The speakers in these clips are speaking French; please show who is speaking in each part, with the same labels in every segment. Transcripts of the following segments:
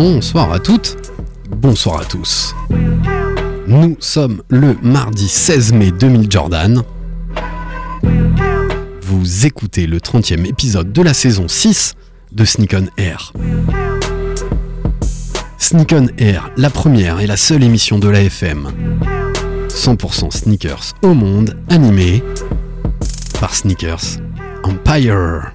Speaker 1: Bonsoir à toutes, bonsoir à tous. Nous sommes le mardi 16 mai 2000 Jordan. Vous écoutez le 30e épisode de la saison 6 de Sneak Air. Sneak on Air, la première et la seule émission de la FM. 100% sneakers au monde, animée par Sneakers Empire.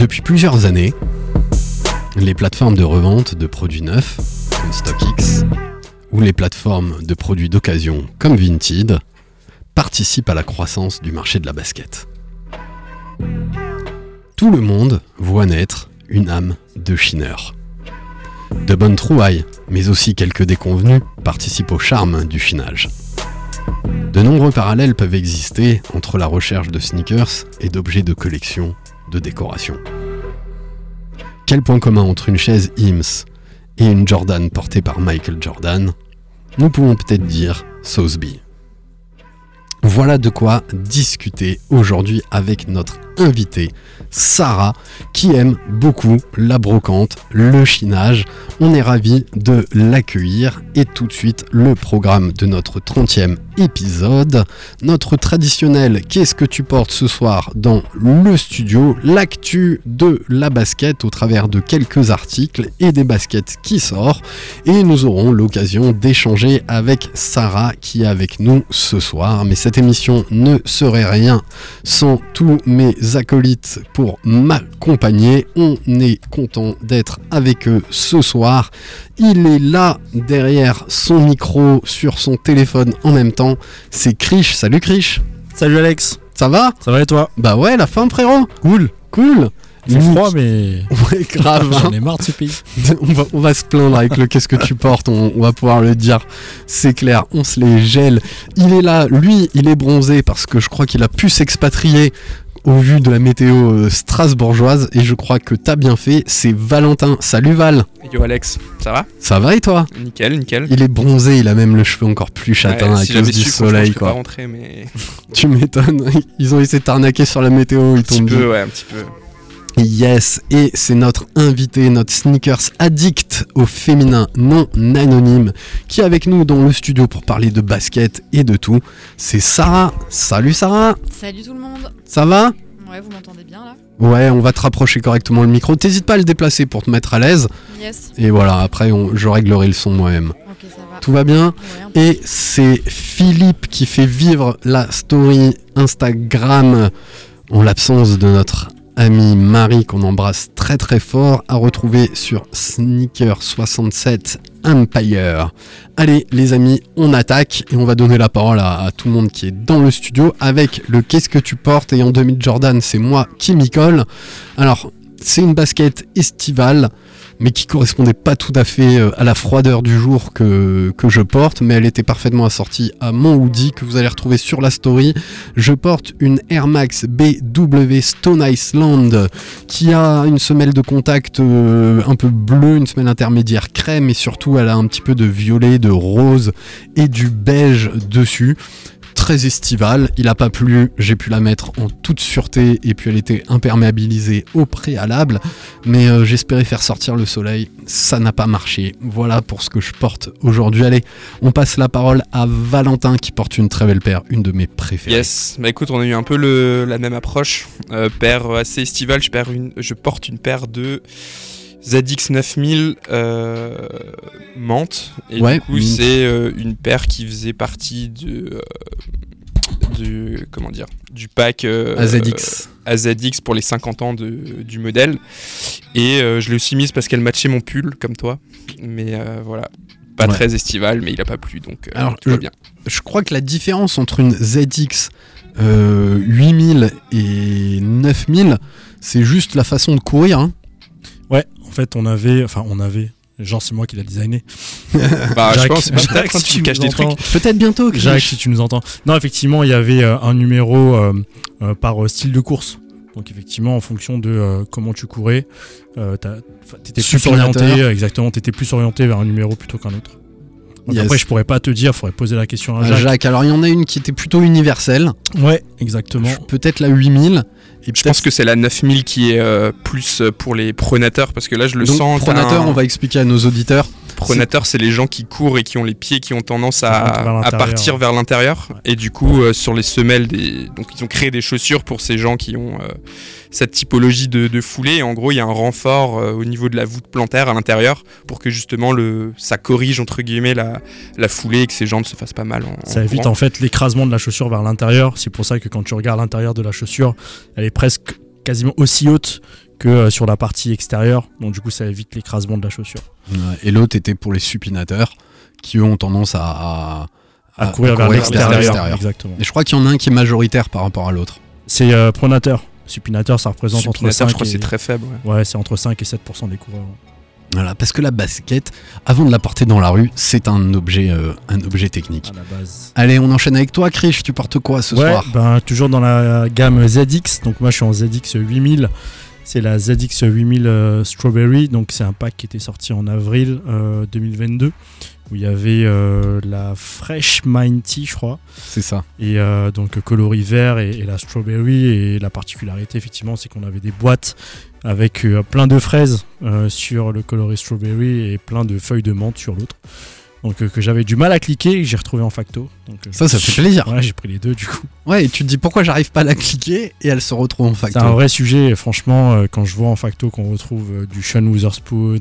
Speaker 1: Depuis plusieurs années, les plateformes de revente de produits neufs, comme StockX, ou les plateformes de produits d'occasion, comme Vinted, participent à la croissance du marché de la basket. Tout le monde voit naître une âme de chineur. De bonnes trouvailles, mais aussi quelques déconvenus, participent au charme du chinage. De nombreux parallèles peuvent exister entre la recherche de sneakers et d'objets de collection, de décoration. Quel point commun entre une chaise Ims et une Jordan portée par Michael Jordan Nous pouvons peut-être dire Sotheby. Voilà de quoi discuter aujourd'hui avec notre invitée Sarah qui aime beaucoup la brocante, le chinage. On est ravi de l'accueillir et tout de suite le programme de notre 30e épisode. Notre traditionnel Qu'est-ce que tu portes ce soir dans le studio? L'actu de la basket au travers de quelques articles et des baskets qui sortent. Et nous aurons l'occasion d'échanger avec Sarah qui est avec nous ce soir. Mais cette émission ne serait rien sans tous mes acolytes pour m'accompagner. On est content d'être avec eux ce soir. Il est là derrière son micro sur son téléphone en même temps. C'est Krish. Salut Krish.
Speaker 2: Salut Alex,
Speaker 1: Ça va?
Speaker 2: Ça va et toi?
Speaker 1: Bah ouais, la fin frérot.
Speaker 2: Cool.
Speaker 1: Cool.
Speaker 2: Il fait froid mais
Speaker 1: Ouais, grave. hein.
Speaker 2: j'en ai marre de ce pays.
Speaker 1: on, va, on va se plaindre avec le qu'est-ce que tu portes, on, on va pouvoir le dire. C'est clair, on se les gèle. Il est là, lui, il est bronzé parce que je crois qu'il a pu s'expatrier au vu de la météo euh, strasbourgeoise et je crois que t'as bien fait. C'est Valentin. Salut Val.
Speaker 3: Yo Alex, ça va?
Speaker 1: Ça va et toi?
Speaker 3: Nickel, nickel.
Speaker 1: Il est bronzé, il a même le cheveu encore plus châtain
Speaker 3: Ouais,
Speaker 1: à cause du
Speaker 3: su,
Speaker 1: soleil
Speaker 3: je serais pas
Speaker 1: quoi.
Speaker 3: mais
Speaker 1: Tu m'étonnes. Ils ont essayé de t'arnaquer sur la météo, ils
Speaker 3: un petit
Speaker 1: t'ont dit.
Speaker 3: peu, ouais, un petit peu.
Speaker 1: Yes, et c'est notre invité, notre sneakers addict au féminin non anonyme, qui est avec nous dans le studio pour parler de basket et de tout. C'est Sarah. Salut Sarah,
Speaker 4: Salut tout le monde.
Speaker 1: ça va?
Speaker 4: Ouais, vous m'entendez bien là?
Speaker 1: Ouais, on va te rapprocher correctement le micro. T'hésites pas à le déplacer pour te mettre à l'aise.
Speaker 4: Yes.
Speaker 1: Et voilà, après on- je réglerai le son moi-même.
Speaker 4: Ok, ça va.
Speaker 1: Tout va bien?
Speaker 4: Ouais.
Speaker 1: Et c'est Philippe qui fait vivre la story Instagram en l'absence de notre amie Marie qu'on embrasse très très fort à retrouver sur Sneaker67 Empire. Allez les amis, on attaque et on va donner la parole à, à tout le monde qui est dans le studio avec le qu'est-ce que tu portes? Et en 2000 Jordan c'est moi qui m'y colle. Alors c'est une basket estivale mais qui correspondait pas tout à fait euh, à la froideur du jour que, que je porte, mais elle était parfaitement assortie à mon hoodie que vous allez retrouver sur la story. Je porte une Air Max BW Stone Island qui a une semelle de contact euh, un peu bleue, une semelle intermédiaire crème et surtout elle a un petit peu de violet, de rose et du beige dessus. Estivale, il a pas plu, j'ai pu la mettre en toute sûreté et puis elle était imperméabilisée au préalable mais euh, j'espérais faire sortir le soleil, ça n'a pas marché. Voilà pour ce que je porte aujourd'hui. Allez, on passe la parole à Valentin qui porte une très belle paire, une de mes préférées.
Speaker 3: Yes, bah écoute, on a eu un peu la même approche. Euh, paire assez estivale, je porte une paire de ZX 9000 euh, Mante. Et
Speaker 1: Ouais,
Speaker 3: du coup, c'est euh, une paire qui faisait partie de. euh, du, comment dire du pack euh,
Speaker 1: AZX.
Speaker 3: AZX pour les 50 ans de- du modèle et je l'ai aussi mise parce qu'elle matchait mon pull comme toi mais voilà pas
Speaker 1: Ouais.
Speaker 3: très estival mais il a pas plu donc
Speaker 1: Alors,
Speaker 3: tout va
Speaker 1: je-
Speaker 3: bien
Speaker 1: Je crois que la différence entre une ZX euh, 8000 et 9000, c'est juste la façon de courir. hein.
Speaker 2: Ouais, en fait, on avait. Enfin, on avait. Genre, c'est moi qui l'a designé.
Speaker 3: bah je
Speaker 2: Jacques-
Speaker 3: pense
Speaker 2: Jacques, si
Speaker 3: tu caches des trucs
Speaker 2: entends.
Speaker 1: Peut-être bientôt.
Speaker 2: Jacques,
Speaker 1: Krish.
Speaker 2: si tu nous entends. Non, effectivement, il y avait euh, un numéro euh, euh, par euh, style de course. Donc, effectivement, en fonction de euh, comment tu courais, euh, t'étais plus orienté. Exactement, t'étais plus orienté vers un numéro plutôt qu'un autre. Donc
Speaker 1: Yes.
Speaker 2: après, je pourrais pas te dire, faudrait poser la question à
Speaker 1: Euh,
Speaker 2: Jacques.
Speaker 1: Jacques, alors il y en a une qui était plutôt universelle,
Speaker 2: Ouais, exactement.
Speaker 1: peut-être la 8000. Et
Speaker 3: je pense que c'est la 9000 qui est euh, plus euh, pour les pronateurs parce que là je le
Speaker 1: Donc,
Speaker 3: sens
Speaker 1: pronateur,
Speaker 3: un-
Speaker 1: on va expliquer à nos auditeurs.
Speaker 3: Pronateurs, c'est les gens qui courent et qui ont les pieds qui ont tendance à, à partir vers l'intérieur. Et du coup, euh, sur les semelles, des... donc ils ont créé des chaussures pour ces gens qui ont euh, cette typologie de, de foulée. Et en gros, il y a un renfort euh, au niveau de la voûte plantaire à l'intérieur pour que justement le... ça corrige entre guillemets la, la foulée et que ces gens ne se fassent pas mal. En,
Speaker 2: Ça
Speaker 3: en
Speaker 2: évite
Speaker 3: courant.
Speaker 2: en fait l'écrasement de la chaussure vers l'intérieur. C'est pour ça que quand tu regardes l'intérieur de la chaussure, elle est presque quasiment aussi haute que euh, sur la partie extérieure. Donc du coup, ça évite l'écrasement de la chaussure.
Speaker 1: Et l'autre était pour les supinateurs qui eux ont tendance à, à,
Speaker 2: À, courir vers l'extérieur. Exactement.
Speaker 1: Et je crois qu'il y en a un qui est majoritaire par rapport à l'autre.
Speaker 2: C'est euh, pronateur. Supinateur, ça représente entre
Speaker 3: Supinateur,
Speaker 2: 5
Speaker 3: je crois que
Speaker 2: et...
Speaker 3: c'est très faible. ouais.
Speaker 2: Ouais, c'est entre 5 et 7% des coureurs.
Speaker 1: Voilà, parce que la basket, avant de la porter dans la rue, c'est un objet, euh, un objet technique.
Speaker 2: À la base.
Speaker 1: Allez, on enchaîne avec toi, Krish. Tu portes quoi ce
Speaker 2: ouais,
Speaker 1: soir?
Speaker 2: ben, toujours dans la gamme ZX. Donc moi, je suis en ZX 8000. C'est la ZX 8000 euh, Strawberry. Donc c'est un pack qui était sorti en avril euh, 2022 où il y avait euh, la Fresh Mind Tea, je crois.
Speaker 1: C'est ça.
Speaker 2: Et euh, donc coloris vert et, et la strawberry. Et la particularité, effectivement, c'est qu'on avait des boîtes avec euh, plein de fraises euh, sur le coloris strawberry et plein de feuilles de menthe sur l'autre. Donc euh, que j'avais du mal à cliquer et que j'ai retrouvé en facto. Donc, euh,
Speaker 1: Ça, ça fait plaisir.
Speaker 2: Ouais, j'ai pris les deux du coup.
Speaker 1: Ouais, et tu te dis pourquoi j'arrive pas à la cliquer et elle se retrouve en
Speaker 2: C'est
Speaker 1: facto.
Speaker 2: un vrai sujet. et Franchement, euh, quand je vois en facto qu'on retrouve du Sean Witherspoon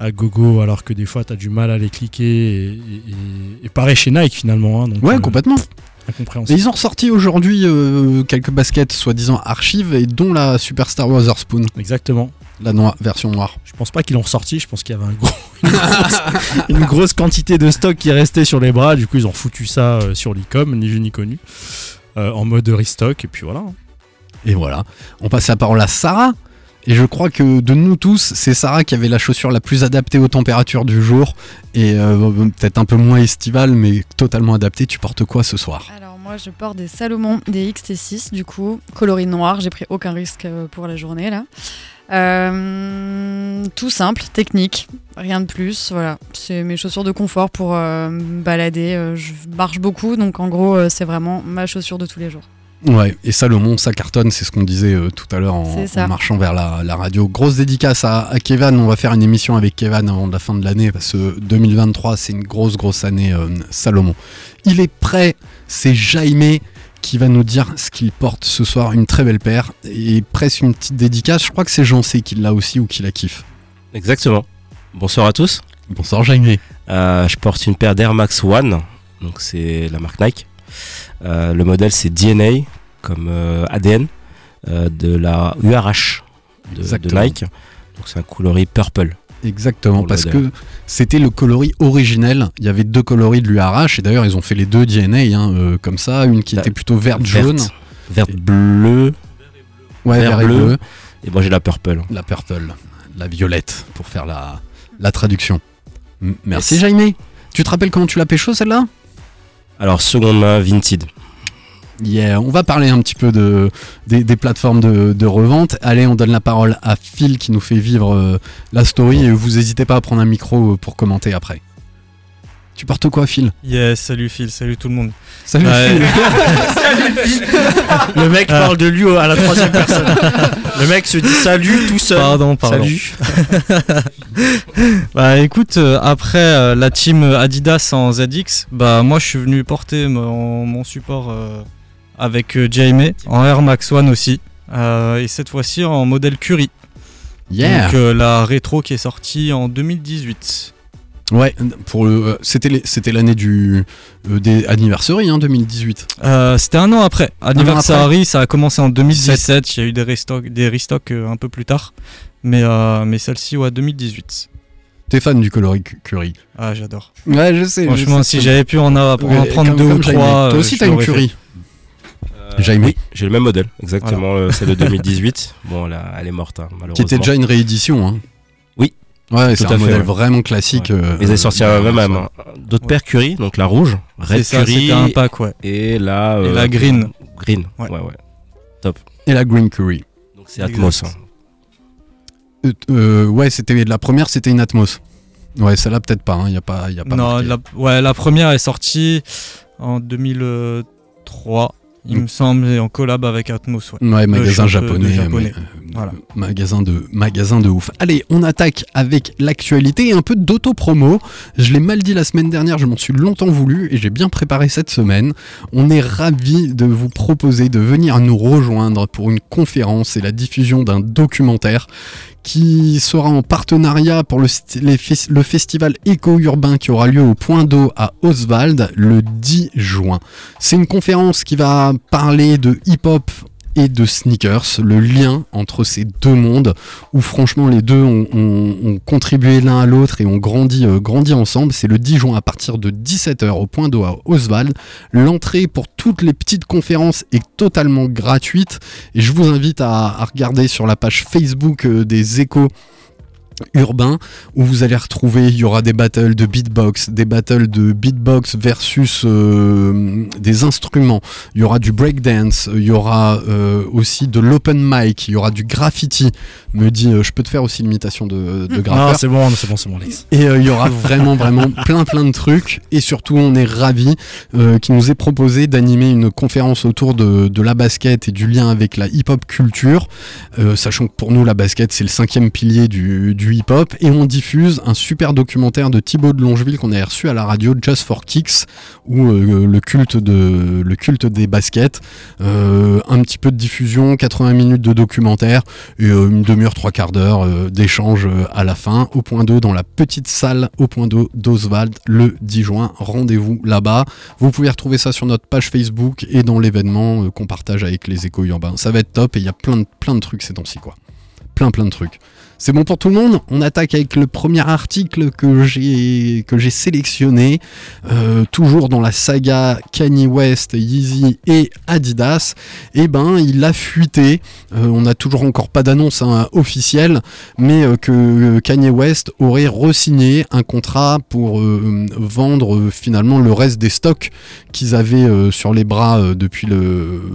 Speaker 2: à gogo, alors que des fois t'as du mal à les cliquer. Et, et- et- et pareil chez Nike finalement. hein, donc,
Speaker 1: Ouais, complètement. Et
Speaker 2: incompréhensible.
Speaker 1: ils ont ressorti aujourd'hui quelques baskets soi-disant archives et dont la Superstar Witherspoon,
Speaker 2: Exactement.
Speaker 1: La noire, version noire.
Speaker 2: Je pense pas qu'ils l'ont ressorti, je pense qu'il y avait un gros, une, grosse, une grosse quantité de stock qui restait sur les bras, du coup ils ont foutu ça euh, sur l'e-com, ni vu ni connu, euh, en mode restock, et puis voilà.
Speaker 1: Et voilà. On passe la parole à Sarah. Et je crois que de nous tous, c'est Sarah qui avait la chaussure la plus adaptée aux températures du jour. Et euh, peut-être un peu moins estivale, mais totalement adaptée. Tu portes quoi ce soir?
Speaker 4: Alors moi je porte des Salomon, des XT6 du coup, coloris noir, j'ai pris aucun risque pour la journée là. Euh, tout simple, technique, rien de plus, voilà. C'est mes chaussures de confort pour euh, me balader, euh, je marche beaucoup donc en gros c'est vraiment ma chaussure de tous les jours.
Speaker 1: Ouais, et Salomon, ça cartonne, c'est ce qu'on disait euh, tout à l'heure en, marchant vers la, la radio. Grosse dédicace à, à Kevin, on va faire une émission avec Kevin avant la fin de l'année, parce que 2023, c'est une grosse, grosse année euh, Salomon. Il est prêt, c'est Jaime qui va nous dire ce qu'il porte ce soir, une très belle paire, et presque une petite dédicace, je crois que c'est Jean-C qui l'a aussi ou qui la kiffe.
Speaker 5: Exactement. Bonsoir à tous.
Speaker 1: Bonsoir Jaime.
Speaker 5: Euh, je porte une paire d'Air Max One, donc c'est la marque Nike. Euh, le modèle c'est DNA, comme euh, ADN, euh, de la URH de, de. Nike. Donc c'est un coloris purple.
Speaker 1: Exactement, parce que c'était le coloris originel. Il y avait deux coloris de l'URH, et d'ailleurs ils ont fait les deux DNA hein, euh, comme ça, une qui
Speaker 5: Bah,
Speaker 1: était plutôt verte jaune.
Speaker 5: Verte, verte bleu,
Speaker 1: Ouais,
Speaker 5: vert,
Speaker 1: vert et
Speaker 5: bleu.
Speaker 1: bleu.
Speaker 5: et moi j'ai la purple.
Speaker 1: La purple, la violette, pour faire la, la traduction. M- Merci. Jaime. Tu te rappelles comment tu l'as pécho celle-là?
Speaker 5: Alors seconde main Vinted.
Speaker 1: Yeah, on va parler un petit peu de, des, des plateformes de, de revente. Allez, on donne la parole à Phil qui nous fait vivre euh, la story et vous n'hésitez pas à prendre un micro euh, pour commenter après. Tu portes quoi Phil?
Speaker 6: Yes, salut Phil, salut tout le monde.
Speaker 1: Salut
Speaker 6: Ouais.
Speaker 1: Phil
Speaker 2: Le mec parle de lui au- à la troisième personne. Le mec se dit salut tout seul.
Speaker 6: Pardon, pardon.
Speaker 2: Salut.
Speaker 6: Bah écoute, euh, après euh, la team Adidas en ZX, bah moi je suis venu porter mon, mon support euh, avec euh, Jaime en Air Max One aussi. Euh, et cette fois-ci en modèle Curie.
Speaker 1: Yeah.
Speaker 6: Donc euh, la rétro qui est sortie en 2018.
Speaker 1: Ouais, pour le, c'était c'était l'année du des anniversary hein, 2018.
Speaker 6: Euh, C'était un an après.
Speaker 1: an
Speaker 6: Anniversary, ça a commencé en 2017. Il y a eu des restocks, des restocks un peu plus tard. Mais, euh, mais celle-ci, ouais, 2018.
Speaker 1: T'es fan du coloris cu- curry
Speaker 6: Ah, j'adore.
Speaker 1: Ouais, je sais.
Speaker 6: Franchement,
Speaker 1: je sais,
Speaker 6: si j'avais pu en, a- en
Speaker 1: Ouais,
Speaker 6: prendre deux ou trois.
Speaker 1: Toi aussi, t'as une.
Speaker 5: Euh,
Speaker 1: Jaime.
Speaker 5: Oui, j'ai le même modèle, exactement. euh, celle de 2018. Bon, là, elle est morte, hein, malheureusement.
Speaker 1: Qui était déjà une réédition. Hein.
Speaker 5: Oui.
Speaker 1: Ouais, c'est un modèle
Speaker 5: ouais.
Speaker 1: vraiment classique.
Speaker 5: Ouais.
Speaker 1: euh,
Speaker 5: Ils avaient sorti
Speaker 1: euh,
Speaker 5: euh, même, hein, d'autres paires curry, donc la rouge, red
Speaker 6: ça, un pack, ouais.
Speaker 5: et la
Speaker 6: Et
Speaker 5: euh,
Speaker 6: la green.
Speaker 5: Green, ouais,
Speaker 6: Ouais.
Speaker 5: ouais.
Speaker 1: Et la green curry.
Speaker 5: Donc c'est Atmos. hein.
Speaker 1: Euh, euh, ouais, c'était la première, c'était une Atmos. Ouais, celle-là peut-être pas. Il y a pas, y a pas.
Speaker 6: Non, la, ouais, la première est sortie en 2003, il me semble, et en collab avec Atmos. Ouais,
Speaker 1: Ouais, magasin japonais.
Speaker 6: de japonais.
Speaker 1: mais, euh,
Speaker 6: Voilà.
Speaker 1: Magasin de, magasin de ouf. Allez, on attaque avec l'actualité et un peu d'auto-promo. Je l'ai mal dit la semaine dernière, je m'en suis longtemps voulu et j'ai bien préparé cette semaine. On est ravis de vous proposer de venir nous rejoindre pour une conférence et la diffusion d'un documentaire qui sera en partenariat pour le, festival éco-urbain qui aura lieu au Point d'eau à Oswald le 10 juin. C'est une conférence qui va parler de hip-hop et de sneakers, le lien entre ces deux mondes, où franchement les deux ont, ont- ont contribué l'un à l'autre et ont grandi, euh, grandi ensemble. C'est le 10 juin à partir de 17h au point d'eau à Oswald. L'entrée pour toutes les petites conférences est totalement gratuite et je vous invite à, à regarder sur la page Facebook euh, des échos urbain où vous allez retrouver il y aura des battles de beatbox des battles de beatbox versus euh, des instruments. Il y aura du breakdance il y aura euh, aussi de l'open mic il y aura du graffiti me dit euh, je peux te faire aussi l'imitation de, de
Speaker 2: Non,
Speaker 1: graffeur
Speaker 2: c'est bon, c'est bon, c'est bon, Alex.
Speaker 1: et euh, il y aura vraiment, vraiment plein, plein de trucs. Et surtout, on est ravis euh, qu'il nous ait proposé d'animer une conférence autour de, de la basket et du lien avec la hip-hop culture. Euh, sachant que pour nous, la basket, c'est le cinquième pilier du, du hip-hop. Et on diffuse un super documentaire de Thibaut de Longeville qu'on a reçu à la radio Just for Kicks, où euh, le, culte de, le culte des baskets. Euh, un petit peu de diffusion, 80 minutes de documentaire et euh, une trois quarts d'heure euh, d'échange euh, à la fin au point d'eau dans la petite salle au point d'eau d'Oswald le 10 juin. Rendez-vous là-bas. Vous pouvez retrouver ça sur notre page Facebook et dans l'événement euh, qu'on partage avec les échos urbains. Ça va être top et il y a plein de, plein de trucs ces temps-ci quoi. Plein plein de trucs. C'est bon pour tout le monde On attaque avec le premier article que j'ai que j'ai sélectionné, toujours dans la saga Kanye West, Yeezy et Adidas. Et ben, il a fuité. Euh, on n'a toujours encore pas d'annonce hein, officielle, mais euh, que Kanye West aurait re-signé un contrat pour euh, vendre euh, finalement le reste des stocks qu'ils avaient euh, sur les bras euh,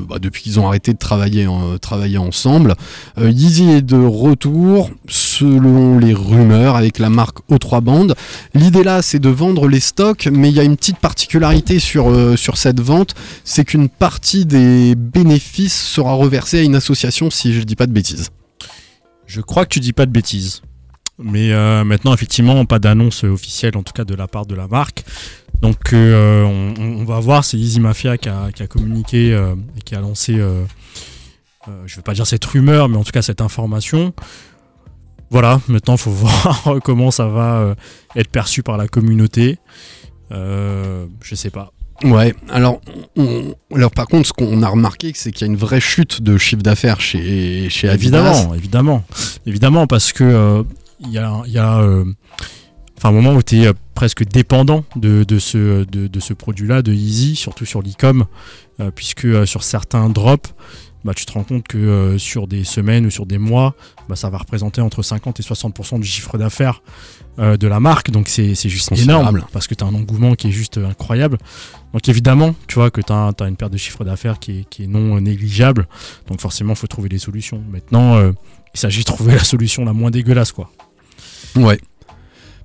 Speaker 1: bah, depuis qu'ils ont arrêté de travailler en- travailler ensemble. Euh, Yeezy est de retour selon les rumeurs avec la marque O3 Band. L'idée là c'est de vendre les stocks mais il y a une petite particularité euh, sur cette vente, c'est qu'une partie des bénéfices sera reversée à une association si je dis pas de bêtises.
Speaker 2: Je crois que tu dis pas de bêtises. Mais euh, maintenant, effectivement, pas d'annonce officielle, en tout cas de la part de la marque. Donc, euh, on, va voir. C'est Easy Mafia qui a, communiqué euh, et qui a lancé, je vais pas dire cette rumeur, mais en tout cas cette information. Voilà, maintenant, il faut voir comment ça va être perçu par la communauté. Je sais pas.
Speaker 1: Ouais, alors, on- alors par contre, ce qu'on a remarqué, c'est qu'il y a une vraie chute de chiffre d'affaires chez, chez.
Speaker 2: Évidemment, évidemment, évidemment, parce que euh, il y a, euh, un moment où tu es presque dépendant de, ce, de, ce produit-là, de Easy, surtout sur l'e-com, euh, puisque euh, sur certains drops, bah, tu te rends compte que euh, sur des semaines ou sur des mois, bah, ça va représenter entre 50 et 60% du chiffre d'affaires euh, de la marque. Donc c'est juste énorme parce que tu as un engouement qui est juste incroyable. Donc évidemment, tu vois que tu as, une perte de chiffre d'affaires qui est, qui est non négligeable. Donc forcément, il faut trouver des solutions. Maintenant, euh, il s'agit de trouver la solution la moins dégueulasse. quoi.
Speaker 1: Ouais.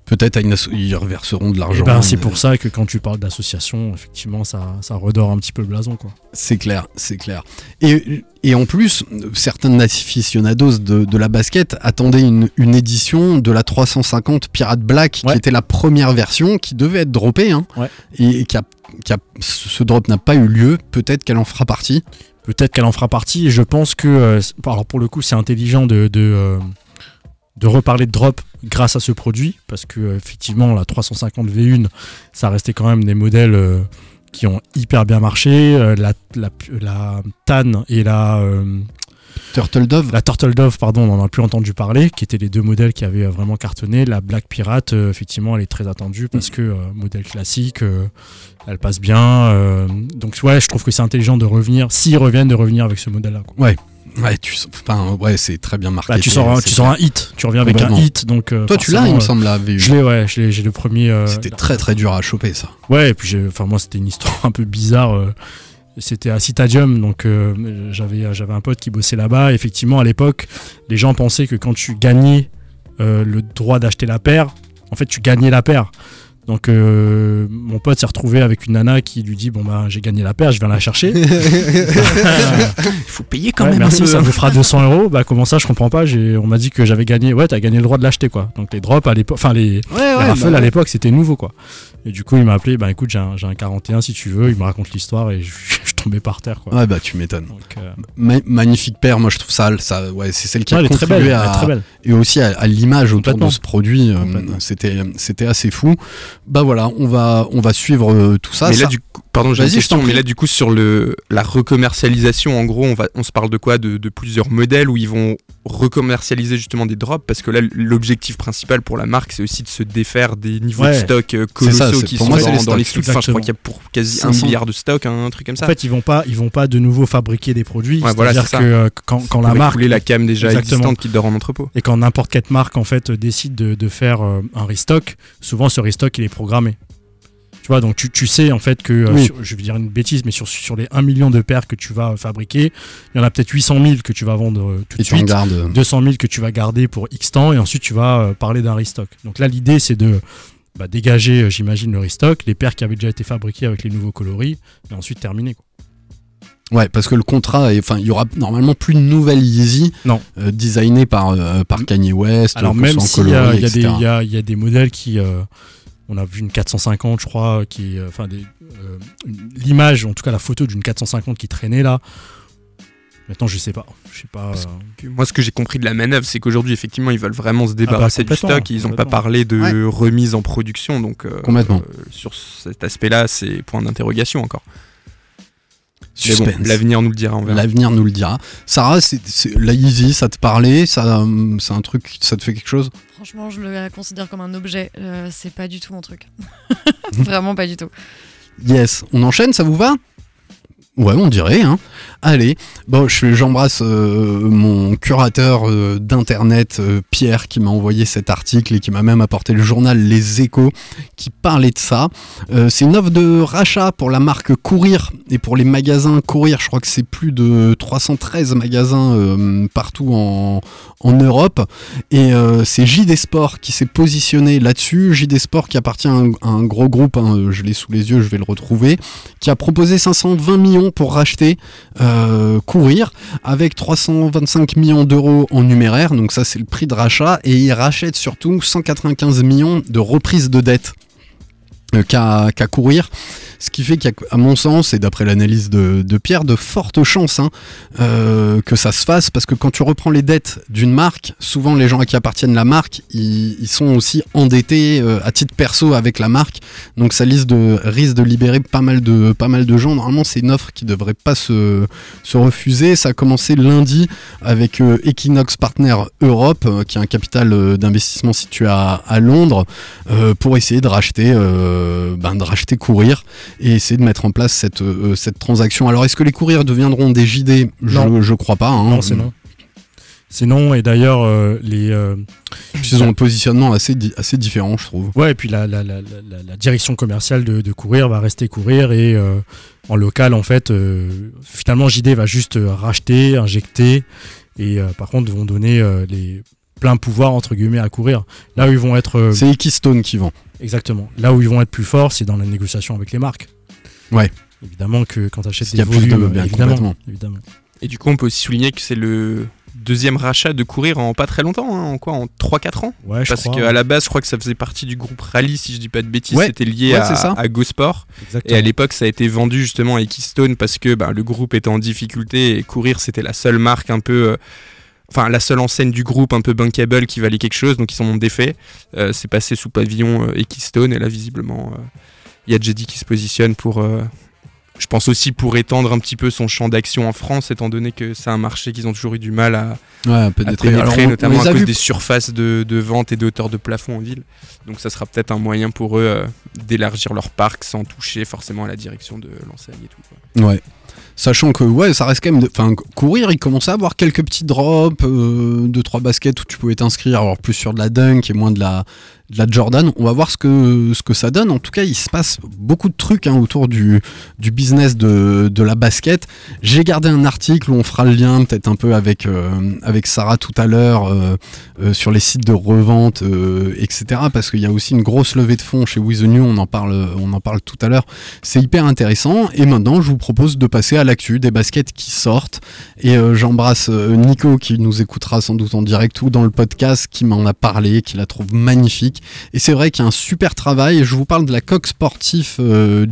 Speaker 1: Peut-être ils reverseront de l'argent.
Speaker 2: ben, c'est
Speaker 1: mais-
Speaker 2: pour ça que quand tu parles d'association, effectivement, ça, ça redore un petit peu le blason. quoi.
Speaker 1: C'est clair, c'est clair. Et, et en plus, certains aficionados de, de la basket attendaient une, une édition de la 350 Pirate Black,
Speaker 2: Ouais.
Speaker 1: qui était la première version, qui devait être droppée, hein,
Speaker 2: Ouais.
Speaker 1: et, et qui a, qui a- ce drop n'a pas eu lieu. Peut-être qu'elle en fera partie.
Speaker 2: Peut-être qu'elle en fera partie. Et je pense que, euh, alors pour le coup, c'est intelligent de, de, euh, de reparler de drop grâce à ce produit, parce que euh, effectivement la 350 V1, ça restait quand même des modèles euh, qui ont hyper bien marché. Euh, la, la, la Tan et la euh,
Speaker 1: Turtle Dove
Speaker 2: la Turtle Dove, pardon, on n'en a plus entendu parler, qui étaient les deux modèles qui avaient vraiment cartonné. La Black Pirate, effectivement, elle est très attendue parce que euh, modèle classique, euh, elle passe bien. euh, donc ouais, je trouve que c'est intelligent de revenir, s'ils reviennent, de revenir avec ce modèle-là.
Speaker 1: Ouais. Ouais, tu, enfin, ouais, c'est très bien marqué.
Speaker 2: Bah, tu sors, un, tu sors un hit, tu reviens avec un hit, donc. euh,
Speaker 1: Toi, tu l'as, il me semble, la VU.
Speaker 2: Je l'ai, ouais, j'ai le premier. euh,
Speaker 1: C'était très très dur à choper ça.
Speaker 2: Ouais, et puis j'ai- enfin moi c'était une histoire un peu bizarre. euh, C'était à Citadium, donc j'avais j'avais un pote qui bossait là-bas. Effectivement, à l'époque, les gens pensaient que quand tu gagnais le droit d'acheter la paire, en fait, tu gagnais la paire. Donc euh, mon pote s'est retrouvé avec une nana qui lui dit bon bah j'ai gagné la paire, je viens la chercher.
Speaker 3: Il faut payer quand
Speaker 2: Ouais,
Speaker 3: même.
Speaker 2: merci, ça me fera 200 euros. Bah comment ça, je comprends pas. J'ai- On m'a dit que j'avais gagné. Ouais, t'as gagné le droit de l'acheter quoi. Donc les drops à l'époque, enfin les,
Speaker 1: Ouais,
Speaker 2: les raffles à l'époque c'était nouveau quoi. Et du coup il m'a appelé. Bah écoute, j'ai un, j'ai un 41 si tu veux. Il me raconte l'histoire et je, tombais par terre quoi.
Speaker 1: Ouais, bah tu m'étonnes.
Speaker 2: Euh,
Speaker 1: Ma- magnifique paire, moi je trouve ça, ça ouais, c'est celle qui
Speaker 2: ouais,
Speaker 1: a contribué
Speaker 2: belle. elle est
Speaker 1: à,
Speaker 2: très belle.
Speaker 1: et aussi à, à l'image autour de ce produit. euh, c'était assez fou. Bah voilà, on va, on va suivre euh, tout ça.
Speaker 3: mais
Speaker 1: ça-
Speaker 3: là, du coup, pardon, j'ai une question. Mais là, du coup, sur le la recommercialisation, en gros, on va, on se parle de quoi? De, de plusieurs modèles où ils vont recommercialiser justement des drops? Parce que là, l'objectif principal pour la marque, c'est aussi de se défaire des niveaux de stock euh,
Speaker 1: ça,
Speaker 3: colossaux qui
Speaker 1: pour
Speaker 3: sont
Speaker 1: moi,
Speaker 3: dans,
Speaker 1: les
Speaker 3: dans les
Speaker 1: stocks.
Speaker 3: Enfin, je crois qu'il y a pour quasi
Speaker 1: 500.
Speaker 3: un milliard de stocks, un truc comme ça.
Speaker 2: En fait, ils vont pas, ils vont pas de nouveau fabriquer des produits.
Speaker 3: Ouais, voilà,
Speaker 2: C'est-à-dire
Speaker 3: c'est
Speaker 2: que euh, quand, quand la marque
Speaker 3: la cam déjà
Speaker 2: Exactement.
Speaker 3: existante qui dort en entrepôt.
Speaker 2: et quand n'importe quelle marque en fait décide de, de faire euh, un restock, souvent ce restock il est programmé. Tu vois, donc tu, tu sais en fait que, euh,
Speaker 1: Oui.
Speaker 2: sur- je vais dire une bêtise, mais sur, sur les 1 million de paires que tu vas fabriquer, il y en a peut-être 800 000 que tu vas vendre euh, tout
Speaker 1: et
Speaker 2: de suite,
Speaker 1: gardes.
Speaker 2: 200 000 que tu vas garder pour X temps, et ensuite tu vas euh, parler d'un restock. Donc là, l'idée c'est de bah, dégager, euh, j'imagine, le restock, les paires qui avaient déjà été fabriquées avec les nouveaux coloris, et ensuite terminer. quoi.
Speaker 1: Ouais, parce que le contrat, est- enfin, il y aura normalement plus de nouvelles Yeezy
Speaker 2: Non.
Speaker 1: euh, designées par, euh, par Kanye West.
Speaker 2: Alors même s'il y, a-
Speaker 1: coloris,
Speaker 2: il y y a- il y a des modèles qui... euh, on a vu une 450, je crois, qui, euh, enfin, euh, l'image, en tout cas la photo d'une 450 qui traînait là. Maintenant, je sais pas. Je sais pas. Euh,
Speaker 3: Moi, ce que j'ai compris de la manœuvre, c'est qu'aujourd'hui, effectivement, ils veulent vraiment se débarrasser du
Speaker 2: complètement,
Speaker 3: stock. Ils n'ont pas parlé de
Speaker 1: Ouais.
Speaker 3: remise en production. Donc, euh,
Speaker 1: Complètement.
Speaker 3: euh, sur cet aspect-là, c'est point d'interrogation encore. Bon, l'avenir nous le dira.
Speaker 1: L'avenir nous le dira. Sarah, c'est, la Yeezy, ça te parlait ça, hum, C'est un truc, ça te fait quelque chose?
Speaker 4: Franchement, je le considère comme un objet. Euh, c'est pas du tout mon truc. Vraiment pas du tout.
Speaker 1: Yes. On enchaîne, ça vous va? Ouais, on dirait. Hein. Allez, bon, je- j'embrasse euh, mon curateur euh, d'internet, euh, Pierre, qui m'a envoyé cet article et qui m'a même apporté le journal Les Échos, qui parlait de ça. C'est une offre de rachat pour la marque Courir et pour les magasins Courir. Je crois que c'est plus de 313 magasins partout en, en Europe. Et c'est JD Sport qui s'est positionné là-dessus. JD Sport qui appartient à un, à un gros groupe, hein, je l'ai sous les yeux, je vais le retrouver, qui a proposé 520 millions pour racheter euh, Courir avec 325 millions d'euros en numéraire. Donc ça c'est le prix de rachat. Et il rachète surtout 195 millions de reprises de dette euh, qu'à courir. Ce qui fait qu'il y a, à mon sens, et d'après l'analyse de, Pierre, de fortes chances hein, euh, que ça se fasse, parce que quand tu reprends les dettes d'une marque, souvent les gens à qui appartiennent la marque, ils, sont aussi endettés euh, à titre perso avec la marque, donc ça risque de, risque de libérer pas mal de, pas mal de gens. Normalement, c'est une offre qui devrait pas se, se refuser. Ça a commencé lundi avec euh, Equinox Partner Europe, qui est un capital d'investissement situé à, à Londres, pour essayer de racheter, ben, de racheter Courir et essayer de mettre en place cette, euh, cette transaction. Alors, est-ce que les courriers deviendront des JD
Speaker 2: Non.
Speaker 1: je, je crois pas. hein.
Speaker 2: Non, c'est non. C'est non, et d'ailleurs, euh, les. euh,
Speaker 1: Ils ont un positionnement assez, di- assez différent, je trouve.
Speaker 2: Ouais, et puis la, la, la, direction commerciale de, de courir va rester courir et euh, en local, en fait, euh, finalement, JD va juste euh, racheter, injecter et euh, par contre, vont donner euh, les pleins pouvoirs entre guillemets à courir. Là où ils vont être. euh,
Speaker 1: C'est Equistone qui vend.
Speaker 2: exactement. Là où ils vont être plus forts, c'est dans la négociation avec les marques.
Speaker 1: Ouais.
Speaker 2: Évidemment que quand tu achètes des
Speaker 1: a plus de-
Speaker 2: volumes,
Speaker 1: bien,
Speaker 2: évidemment, évidemment.
Speaker 3: Et du coup, on peut aussi souligner que c'est le deuxième rachat de courir en pas très longtemps, hein, en quoi En 3-4 ans
Speaker 2: Ouais, je
Speaker 3: Parce qu'à la base, je crois que ça faisait partie du groupe Rally, si je dis pas de bêtises,
Speaker 1: Ouais.
Speaker 3: c'était lié
Speaker 1: Ouais,
Speaker 3: à,
Speaker 1: ça.
Speaker 3: à GoSport.
Speaker 2: Exactement.
Speaker 3: Et à l'époque, ça a été vendu justement à Equistone parce que bah, le groupe était en difficulté et courir, c'était la seule marque un peu. euh, enfin la seule enseigne du groupe un peu bankable qui valait quelque chose, donc ils s'en ont défait. Euh, c'est passé sous pavillon euh, Equistone et là visiblement euh, il y a Jedi qui se positionne pour, euh, je pense aussi pour étendre un petit peu son champ d'action en France, étant donné que c'est un marché qu'ils ont toujours eu du mal à,
Speaker 1: Ouais,
Speaker 3: à pénétrer,
Speaker 1: on-
Speaker 3: notamment
Speaker 1: on
Speaker 3: à cause des surfaces de, de vente et de hauteur de plafond en ville. Donc ça sera peut-être un moyen pour eux euh, d'élargir leur parc sans toucher forcément à la direction de l'enseigne et tout. quoi.
Speaker 1: Ouais. Sachant que ouais, ça reste quand même. Enfin, courir, il commençait à avoir quelques petits drops, euh, deux trois baskets où tu pouvais t'inscrire, alors plus sur de la dunk et moins de la de la Jordan. On va voir ce que ce que ça donne. En tout cas, il se passe beaucoup de trucs hein, autour du du business de de la basket. J'ai gardé un article où on fera le lien peut-être un peu avec euh, avec Sarah tout à l'heure euh, euh, sur les sites de revente, euh, etc. Parce qu'il y a aussi une grosse levée de fonds chez With New. On en parle on en parle tout à l'heure. C'est hyper intéressant. Et maintenant, je vous propose de passer à l'actu des baskets qui sortent. Et j'embrasse Nico qui nous écoutera sans doute en direct ou dans le podcast, qui m'en a parlé, qui la trouve magnifique. Et c'est vrai qu'il y a un super travail. Je vous parle de la coque sportif euh,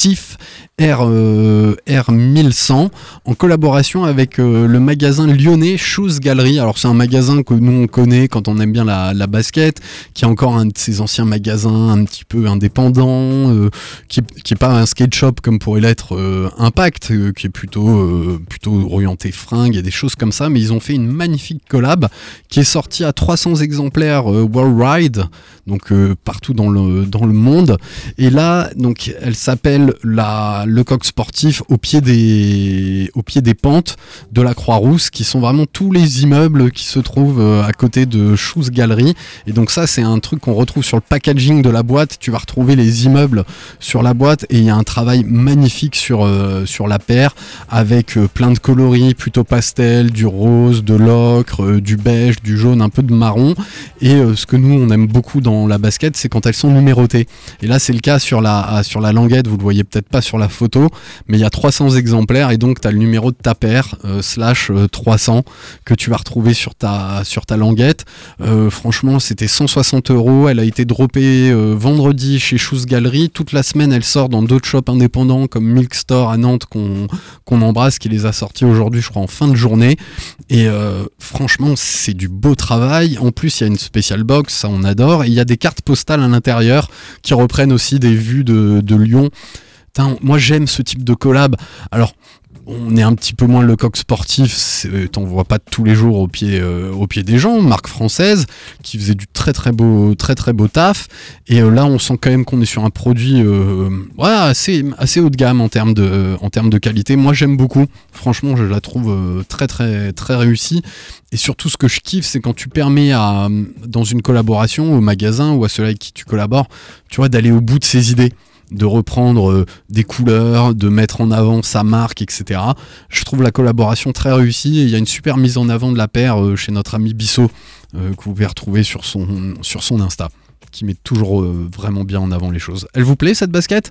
Speaker 1: d'Inactif R, euh, R1100 en collaboration avec euh, le magasin lyonnais Shoes Gallery. Alors c'est un magasin que nous on connaît quand on aime bien la, la basket, qui est encore un de ces anciens magasins un petit peu indépendants, euh, qui, qui est pas un skate shop comme pourrait l'être euh, Impact, qui est plutôt plutôt orienté fringues et des choses comme ça. Mais ils ont fait une magnifique collab qui est sortie à 300 exemplaires Worldwide, donc partout dans le dans le monde. Et là, donc, elle s'appelle le coq sportif au pied des pentes de la Croix-Rousse, qui sont vraiment tous les immeubles qui se trouvent euh, à côté de Shoes Gallery. Et donc ça, c'est un truc qu'on retrouve sur le packaging de la boîte. Tu vas retrouver les immeubles sur la boîte et il y a un travail magnifique sur euh, la paire avec euh, plein de coloris plutôt pastel, du rose, de l'ocre, du beige, du jaune, un peu de marron. Et ce que nous on aime beaucoup dans la basket, c'est quand elles sont numérotées. Et là, c'est le cas sur la, sur la languette, vous le voyez peut-être pas sur la photo, mais il y a 300 exemplaires et donc tu as le numéro de ta paire, euh, slash euh, 300, que tu vas retrouver sur ta, sur ta languette. Euh, franchement, c'était 160 euros. Elle a été droppée euh, vendredi chez Shoes Gallery. Toute la semaine, elle sort dans d'autres shops indépendants comme Milk Store à Nantes qu'on qu'on embrasse, qui les a sortis aujourd'hui, je crois, en fin de journée. Et euh, franchement, c'est du beau travail. En plus, il y a une spéciale box, ça on adore. Et il y a des cartes postales à l'intérieur qui reprennent aussi des vues de Lyon. Moi j'aime ce type de collab. Alors, on est un petit peu moins le coq sportif, t'en vois pas tous les jours au pied, euh, au pied des gens, marque française, qui faisait du très très beau, très très beau taf. Et euh, là, on sent quand même qu'on est sur un produit euh, assez, assez haut de gamme en termes de, en termes de qualité. Moi, j'aime beaucoup. Franchement, je la trouve très très très réussie. Et surtout, ce que je kiffe, c'est quand tu permets à, dans une collaboration au magasin ou à ceux avec qui tu collabores, tu vois, d'aller au bout de ses idées de reprendre euh, des couleurs, de mettre en avant sa marque, etc. Je trouve la collaboration très réussie et il y a une super mise en avant de la paire euh, chez notre ami Bissot euh, que vous pouvez retrouver sur son, sur son Insta qui met toujours vraiment bien en avant les choses. Elle vous plaît cette basket?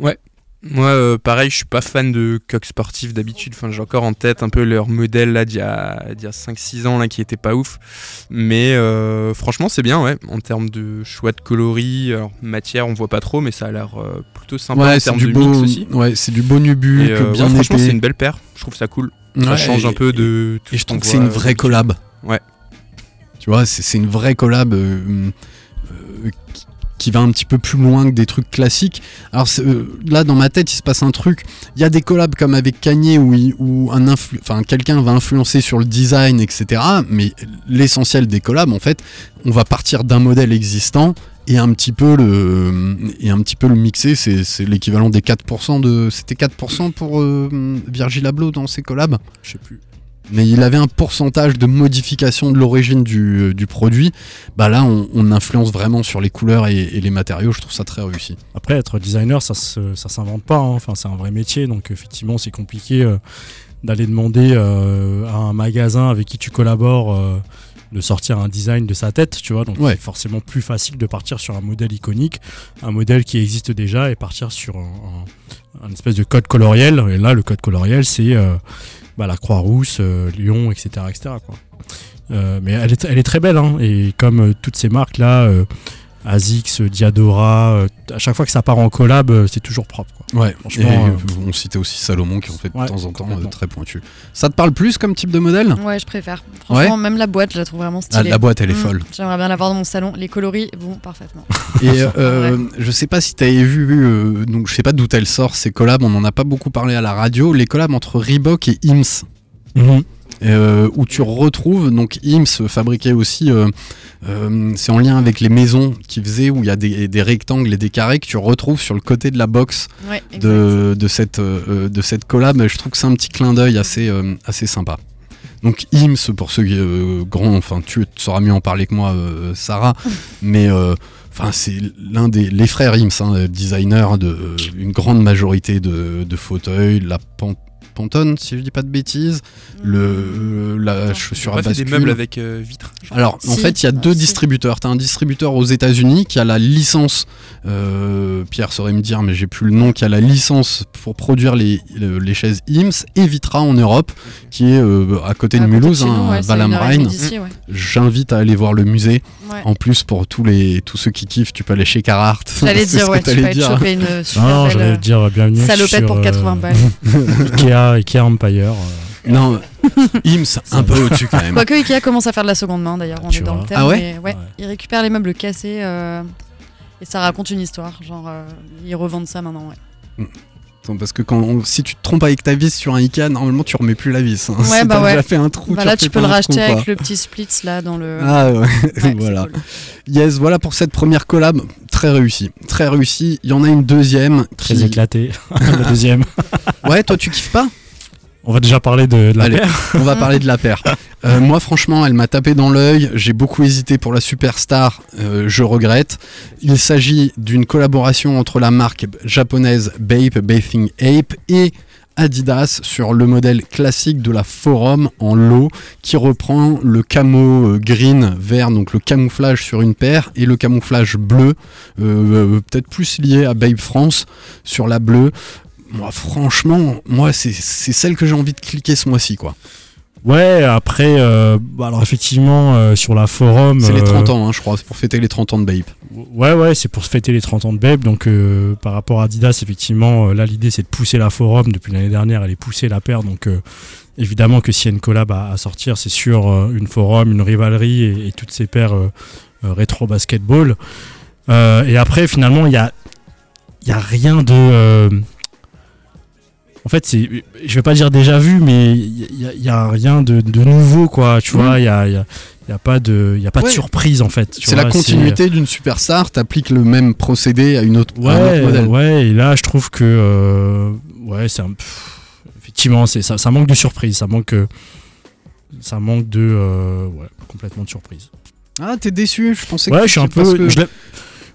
Speaker 3: Ouais. Moi, euh, pareil, je suis pas fan de coq sportif d'habitude. Enfin, j'ai encore en tête un peu leur modèle là d'il y a, a 5-6 ans là qui était pas ouf. Mais euh, franchement, c'est bien, ouais. En termes de choix de coloris, alors, matière, on voit pas trop, mais ça a l'air euh, plutôt sympa en
Speaker 1: Ouais, c'est
Speaker 3: termes
Speaker 1: du
Speaker 3: de
Speaker 1: beau,
Speaker 3: mix aussi.
Speaker 1: ouais, c'est du beau bien
Speaker 3: ouais, franchement, c'est une belle paire. Je trouve ça cool. Ça change un peu de. tout
Speaker 1: Et je trouve que c'est une vraie collab.
Speaker 3: Ouais.
Speaker 1: Tu vois, c'est c'est une vraie collab qui, va un petit peu plus loin que des trucs classiques. Alors euh, là, dans ma tête, il se passe un truc. Il y a des collabs comme avec Kanye où, quelqu'un va influencer sur le design, etc. Mais l'essentiel des collabs, en fait, on va partir d'un modèle existant et un petit peu le et un petit peu le mixer c'est c'est l'équivalent des 4% de c'était 4% pour euh, Virgil Abloh dans ses collabs?
Speaker 2: Je sais plus
Speaker 1: mais il avait un pourcentage de modification de l'origine du, du produit. Bah là, on, on influence vraiment sur les couleurs et, et les matériaux. Je trouve ça très réussi.
Speaker 2: Après, être designer, ça se, ça s'invente pas. hein. Enfin, c'est un vrai métier, donc effectivement, c'est compliqué euh, d'aller demander euh, à un magasin avec qui tu collabores euh, de sortir un design de sa tête, tu vois. Donc,
Speaker 1: Ouais.
Speaker 2: c'est forcément plus facile de partir sur un modèle iconique, un modèle qui existe déjà, et partir sur un, un- un espèce de code coloriel. Et là, le code coloriel, c'est euh, bah, la Croix-Rousse, euh, Lyon, etc., etc. Euh, mais elle est, elle est très belle, hein, et comme euh, toutes ces marques Asics, Diadora. euh, à chaque fois que ça part en collab, euh, c'est toujours propre. Quoi.
Speaker 1: Ouais,
Speaker 2: Franchement,
Speaker 1: et,
Speaker 2: euh,
Speaker 1: on citait aussi Salomon qui en fait de temps en temps euh, très pointu. Ça te parle plus comme type de modèle?
Speaker 4: Ouais, je préfère. Franchement, même la boîte, je la trouve vraiment
Speaker 1: Ah,
Speaker 4: stylée.
Speaker 1: la boîte, elle est
Speaker 4: Mm,
Speaker 1: folle.
Speaker 4: J'aimerais bien l'avoir dans mon salon. Les coloris vont parfaitement.
Speaker 1: Et euh, je sais pas si t'avais vu, euh, donc je sais pas d'où elle sort ces collabs, on en a pas beaucoup parlé à la radio, les collabs entre Reebok et Ims.
Speaker 2: Mhm.
Speaker 1: Euh, où tu retrouves donc Ims fabriquait aussi euh, euh, c'est en lien avec les maisons qui faisaient où il y a des, des rectangles et des carrés que tu retrouves sur le côté de la box
Speaker 4: Ouais,
Speaker 1: de, de cette de cette collab. Je trouve que c'est un petit clin d'œil assez assez sympa. Donc Ims pour ceux qui grands enfin tu sauras mieux en parler que moi Sarah mais Enfin, c'est l'un des les frères Ims, hein, designers de une grande majorité de, de fauteuils, la pan- Pantone, si je dis pas de bêtises, le euh, la chaussure à
Speaker 3: fait des
Speaker 1: bascule.
Speaker 3: meubles avec euh, vitres.
Speaker 1: Alors, en
Speaker 4: Si.
Speaker 1: fait, il y a
Speaker 4: Ah,
Speaker 1: deux
Speaker 4: si.
Speaker 1: distributeurs. Tu as un distributeur aux États-Unis qui a la licence, euh, Pierre saurait me dire, mais j'ai plus le nom, qui a la licence pour produire les, le- les chaises IMS, et Vitra en Europe, qui est euh, à côté de
Speaker 4: À de
Speaker 1: Mulhouse, hein,
Speaker 4: ouais, d'ici, ouais.
Speaker 1: J'invite à aller voir le musée.
Speaker 4: Ouais.
Speaker 1: En plus, pour tous, les, tous ceux qui kiffent, tu peux aller chez Carhartt.
Speaker 4: J'allais dire, ouais, tu peux aller choper une super
Speaker 2: Non,
Speaker 4: belle, euh,
Speaker 2: dire bienvenue
Speaker 4: salopette
Speaker 2: sur,
Speaker 4: pour
Speaker 2: euh,
Speaker 4: 80 balles.
Speaker 2: Ikea, Ikea Empire. euh,
Speaker 1: Non, IMS, un peu au-dessus quand même.
Speaker 4: Quoique Ikea commence à faire de la seconde main d'ailleurs, on
Speaker 2: Tu
Speaker 4: est dans
Speaker 2: vois.
Speaker 4: le thème.
Speaker 1: Ah ouais
Speaker 4: mais ouais, Ils récupèrent les meubles cassés euh, et ça raconte une histoire. Genre, euh, ils revendent ça maintenant, ouais.
Speaker 1: Attends, Parce que quand on- si tu te trompes avec ta vis sur un Ikea, normalement tu remets plus la vis. hein.
Speaker 4: Ouais,
Speaker 1: Si
Speaker 4: bah
Speaker 1: t'as
Speaker 4: ouais.
Speaker 1: déjà fait un trou,
Speaker 4: Bah là,
Speaker 1: refais
Speaker 4: tu peux le racheter
Speaker 1: trou,
Speaker 4: avec le petit splits là dans le.
Speaker 1: Ah ouais,
Speaker 4: Ouais,
Speaker 1: voilà.
Speaker 4: cool.
Speaker 1: Yes, voilà pour cette première collab. Très réussie. Très réussie. Il y en a une deuxième.
Speaker 2: Très
Speaker 1: qui-
Speaker 2: éclaté. la deuxième.
Speaker 1: Ouais, toi tu kiffes pas?
Speaker 2: On va déjà parler de, de la
Speaker 1: Allez,
Speaker 2: paire.
Speaker 1: on va parler de la paire. Euh, moi, franchement, elle m'a tapé dans l'œil. J'ai beaucoup hésité pour la superstar. euh, je regrette. Il s'agit d'une collaboration entre la marque japonaise Bape, Bathing Ape, et Adidas sur le modèle classique de la Forum en lot qui reprend le camo euh, green vert, donc le camouflage sur une paire, et le camouflage bleu, euh, peut-être plus lié à Babe France sur la bleue. Moi, franchement, moi, c'est celle que j'ai envie de cliquer ce mois-ci, quoi.
Speaker 2: Ouais, après, euh, bah, alors effectivement, euh, sur la forum.
Speaker 1: C'est les
Speaker 2: euh,
Speaker 1: 30 ans, hein, je crois, c'est pour fêter les 30 ans de Babe.
Speaker 2: Ouais, ouais, c'est pour se fêter les 30 ans de Babe. Donc, euh, par rapport à Adidas, effectivement, euh, là, l'idée, c'est de pousser la forum. Depuis l'année dernière, elle est poussée la paire. Donc, euh, évidemment que s'il y a une collab à, à sortir, c'est sur euh, une forum, une rivalerie et, et toutes ces paires euh, euh, rétro basketball. Euh, et après, finalement, il y a, y a rien de. En fait, c'est, je vais pas dire déjà vu, mais il y, a- il y a rien de, de nouveau, quoi. Tu vois, il y a, y a- il y a pas de, y a pas
Speaker 1: Ouais.
Speaker 2: de surprise en fait.
Speaker 1: C'est la continuité d'une superstar, t'appliques le même procédé à, une autre, un modèle.
Speaker 2: ouais, et là je trouve que euh, ouais, c'est un pff, effectivement c'est ça, ça manque de surprise, ça manque euh, ça manque de euh, ouais, complètement de surprise.
Speaker 1: Ah, t'es déçu Je pensais que
Speaker 2: Ouais,
Speaker 1: tu-
Speaker 2: je suis un peu
Speaker 1: que-
Speaker 2: je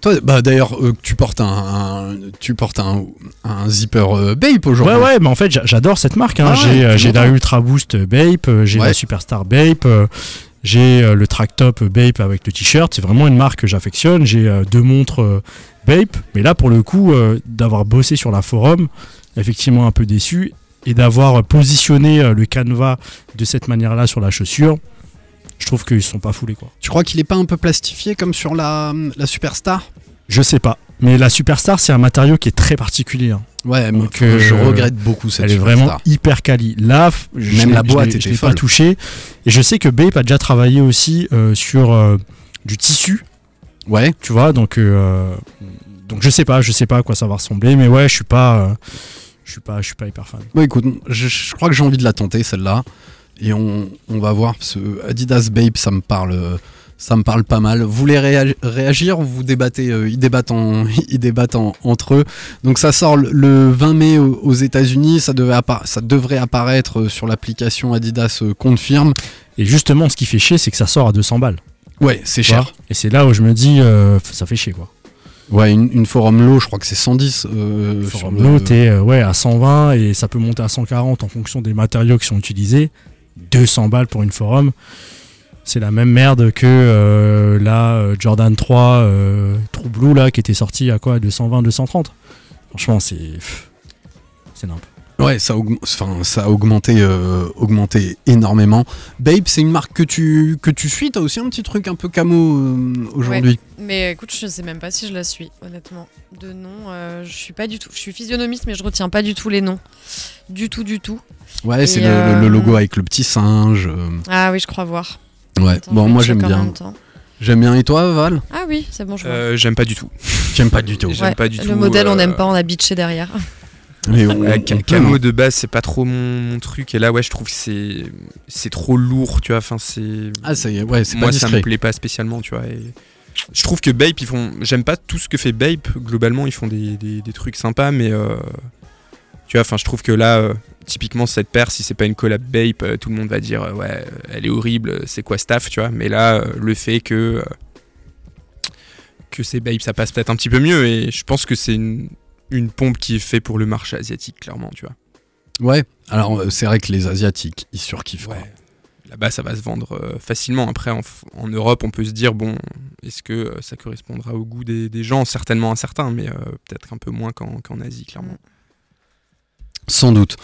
Speaker 1: Toi, bah d'ailleurs, euh, tu portes un, un- tu portes un, un zipper euh, Bape aujourd'hui.
Speaker 2: Ouais, ouais, mais en fait, j'a- j'adore cette marque. hein.
Speaker 1: Ah ouais,
Speaker 2: euh, j'ai la. Ultra Boost Bape, j'ai
Speaker 1: Ouais.
Speaker 2: la Superstar Bape, j'ai le Track Top Bape avec le t-shirt. C'est vraiment une marque que j'affectionne. J'ai euh, deux montres euh, Bape, mais là, pour le coup, euh, d'avoir bossé sur la forum, effectivement un peu déçu, et d'avoir positionné euh, le canevas de cette manière-là sur la chaussure, je trouve qu'ils sont pas foulés, quoi.
Speaker 1: Tu crois qu'il est pas un peu plastifié comme sur la, la superstar?
Speaker 2: Je sais pas. Mais la Superstar, c'est un matériau qui est très particulier. hein.
Speaker 1: Ouais, mais
Speaker 2: Donc,
Speaker 1: enfin, je
Speaker 2: euh,
Speaker 1: regrette beaucoup cette
Speaker 2: Elle est
Speaker 1: superstar.
Speaker 2: vraiment hyper quali. Là, je
Speaker 1: Même la boîte
Speaker 2: je l'ai pas touché. Et je sais que Bape a déjà travaillé aussi euh, sur euh, du tissu.
Speaker 1: Ouais.
Speaker 2: Tu vois, donc euh, donc je sais pas, je sais pas à quoi ça va ressembler, mais ouais, je suis pas, euh, je suis pas, je suis pas hyper fan.
Speaker 1: Bon, écoute, je, je crois que j'ai envie de la tenter celle-là, et on, on va voir. Ce Adidas Bape, ça me parle, ça me parle pas mal. Vous voulez réa- réagir ou vous débattez euh, Ils débattent, en, ils débattent en- entre eux. Donc ça sort le- le 20 mai aux États-Unis. Ça, devait ça devrait apparaître euh, sur l'application Adidas euh, Confirme.
Speaker 2: Et justement, ce qui fait chier, c'est que ça sort à 200 balles.
Speaker 1: Ouais, c'est cher.
Speaker 2: Et c'est là où je me dis, euh, ça fait chier quoi.
Speaker 1: Ouais, une, une forum low, je crois que c'est 110. Euh,
Speaker 2: Forum
Speaker 1: le-
Speaker 2: Low, t'es euh, ouais, à 120 et ça peut monter à 140 en fonction des matériaux qui sont utilisés. 200 balles pour une forum. C'est la même merde que euh, la euh, Jordan 3 euh, True Blue là, qui était sortie à quoi 220, 230 Franchement, c'est. C'est nimp.
Speaker 1: Ouais, ça a, augm- enfin, ça a augmenté, euh, augmenté énormément. Babe, c'est une marque que tu, que tu suis. T'as aussi un petit truc un peu camo euh, aujourd'hui?
Speaker 4: Ouais. Mais écoute, je sais même pas si je la suis, honnêtement. De nom, euh, je suis pas du tout. Je suis physionomiste, mais je retiens pas du tout les noms. Du tout, du tout.
Speaker 1: Ouais, c'est le,
Speaker 4: euh,
Speaker 1: logo avec le petit singe. euh,
Speaker 4: Ah oui, je crois voir.
Speaker 1: Ouais,
Speaker 4: Attends,
Speaker 1: bon, moi j'aime
Speaker 4: en
Speaker 1: bien. J'aime bien. Et toi, Val?
Speaker 4: Ah oui, c'est bon, je vois.
Speaker 3: Euh, J'aime pas du tout.
Speaker 1: J'aime pas du tout.
Speaker 3: J'aime
Speaker 4: Ouais,
Speaker 3: pas du
Speaker 4: le
Speaker 3: tout,
Speaker 4: modèle, on n'aime pas, on a bitché derrière.
Speaker 1: Mais on- on peut,
Speaker 3: camo de base, c'est pas trop mon, mon truc. Et là, ouais, je trouve que c'est c'est trop lourd, tu vois. Enfin, c'est.
Speaker 1: Ah, ça y est, ouais, c'est
Speaker 3: Moi,
Speaker 1: pas
Speaker 3: ça me plaît pas spécialement, tu vois. Et je trouve que Bape, ils font. J'aime pas tout ce que fait Bape. Globalement, ils font des, des- des trucs sympas, mais euh, tu vois. Enfin, je trouve que là, euh, typiquement cette paire, si c'est pas une collab Bape, euh, tout le monde va dire ouais, elle est horrible. C'est quoi staff, tu vois. Mais là, le fait que que c'est Bape, ça passe peut-être un petit peu mieux. Et je pense que c'est une une pompe qui est faite pour le marché asiatique, clairement, tu vois.
Speaker 1: Ouais, alors euh, c'est vrai que les Asiatiques, ils surkiffent.
Speaker 3: Ouais. Là-bas, ça va se vendre euh, facilement. Après, en, Europe, on peut se dire, bon, est-ce que euh, ça correspondra au goût des, des gens? Certainement à certains, mais euh, peut-être un peu moins qu'en qu'en Asie, clairement.
Speaker 1: Sans doute.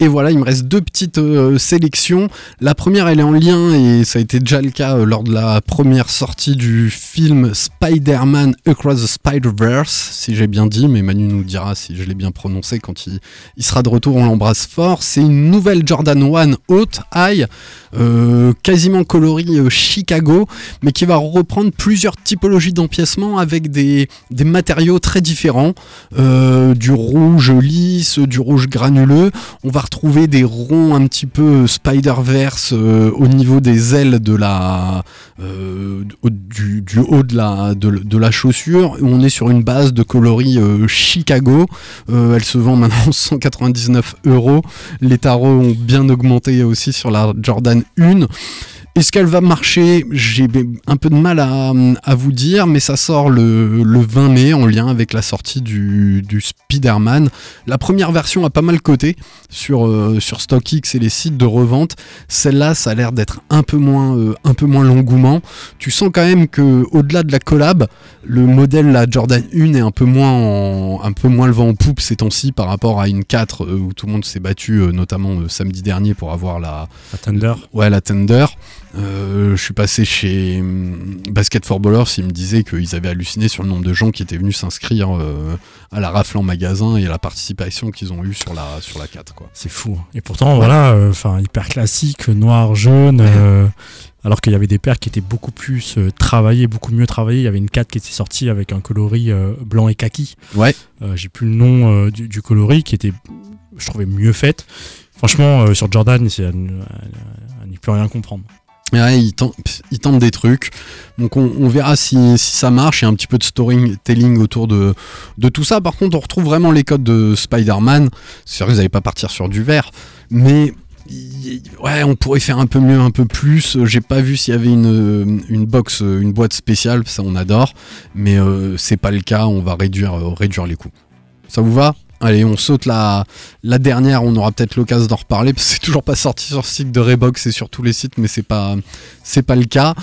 Speaker 1: Et voilà, il me reste deux petites euh, sélections. La première, elle est en lien, et ça a été déjà le cas euh, lors de la première sortie du film Spider-Man Across the Spider-Verse, si j'ai bien dit, mais Manu nous dira si je l'ai bien prononcé quand il, sera de retour, on l'embrasse fort. C'est une nouvelle Jordan 1 haute high, euh, quasiment coloris Chicago, mais qui va reprendre plusieurs typologies d'empiècement avec des, des matériaux très différents, du rouge lisse, du rouge granuleux. On va retrouver des ronds un petit peu Spider-Verse euh, au niveau des ailes de la, euh, du, haut de la, de, de la chaussure. On est sur une base de coloris euh, Chicago. Elle se vend maintenant 199 euros. Les tarots ont bien augmenté aussi sur la Jordan 1. Est-ce qu'elle va marcher? J'ai un peu de mal à, à vous dire, mais ça sort le, le 20 mai en lien avec la sortie du, du Spider-Man. La première version a pas mal coté sur, euh, sur StockX et les sites de revente. Celle-là, ça a l'air d'être un peu moins, euh, un peu moins l'engouement. Tu sens quand même que au-delà de la collab, le modèle la Jordan 1 est un peu moins, en- un peu moins le vent en poupe ces temps-ci par rapport à une 4 euh, où tout le monde s'est battu, notamment samedi dernier pour avoir la,
Speaker 2: La Thunder.
Speaker 1: Ouais, la Thunder. Euh, je suis passé chez hum, Basket for Ballers, ils me disaient qu'ils avaient halluciné sur le nombre de gens qui étaient venus s'inscrire euh, à la rafle en magasin et à la participation qu'ils ont eue sur la, sur la 4. Quoi.
Speaker 2: C'est fou. hein. Et pourtant, voilà, euh, enfin hyper classique, noir, jaune. euh, alors qu'il y avait des paires qui étaient beaucoup plus travaillées, beaucoup mieux travaillées. Il y avait une 4 qui était sortie avec un coloris blanc et kaki.
Speaker 1: Ouais.
Speaker 2: J'ai plus le nom du, du coloris qui était, je trouvais, mieux faite. Franchement, sur Jordan, c'est à, ne- à- à n'y plus rien comprendre.
Speaker 1: Ouais, ils tentent des trucs. Donc on, verra si, ça marche. Il y a un petit peu de storytelling autour de, tout ça. Par contre, on retrouve vraiment les codes de Spider-Man. C'est vrai que vous n'allez pas partir sur du vert. Mais il- ouais, on pourrait faire un peu mieux, un peu plus. J'ai pas vu s'il y avait une, box, une boîte spéciale. Ça, on adore. Mais euh, c'est pas le cas. On va réduire, euh, réduire les coûts. Ça vous va? Allez, on saute la, la dernière, on aura peut-être l'occasion d'en reparler, parce que c'est toujours pas sorti sur le site de Reebok, c'est sur tous les sites, mais c'est pas, c'est pas le cas.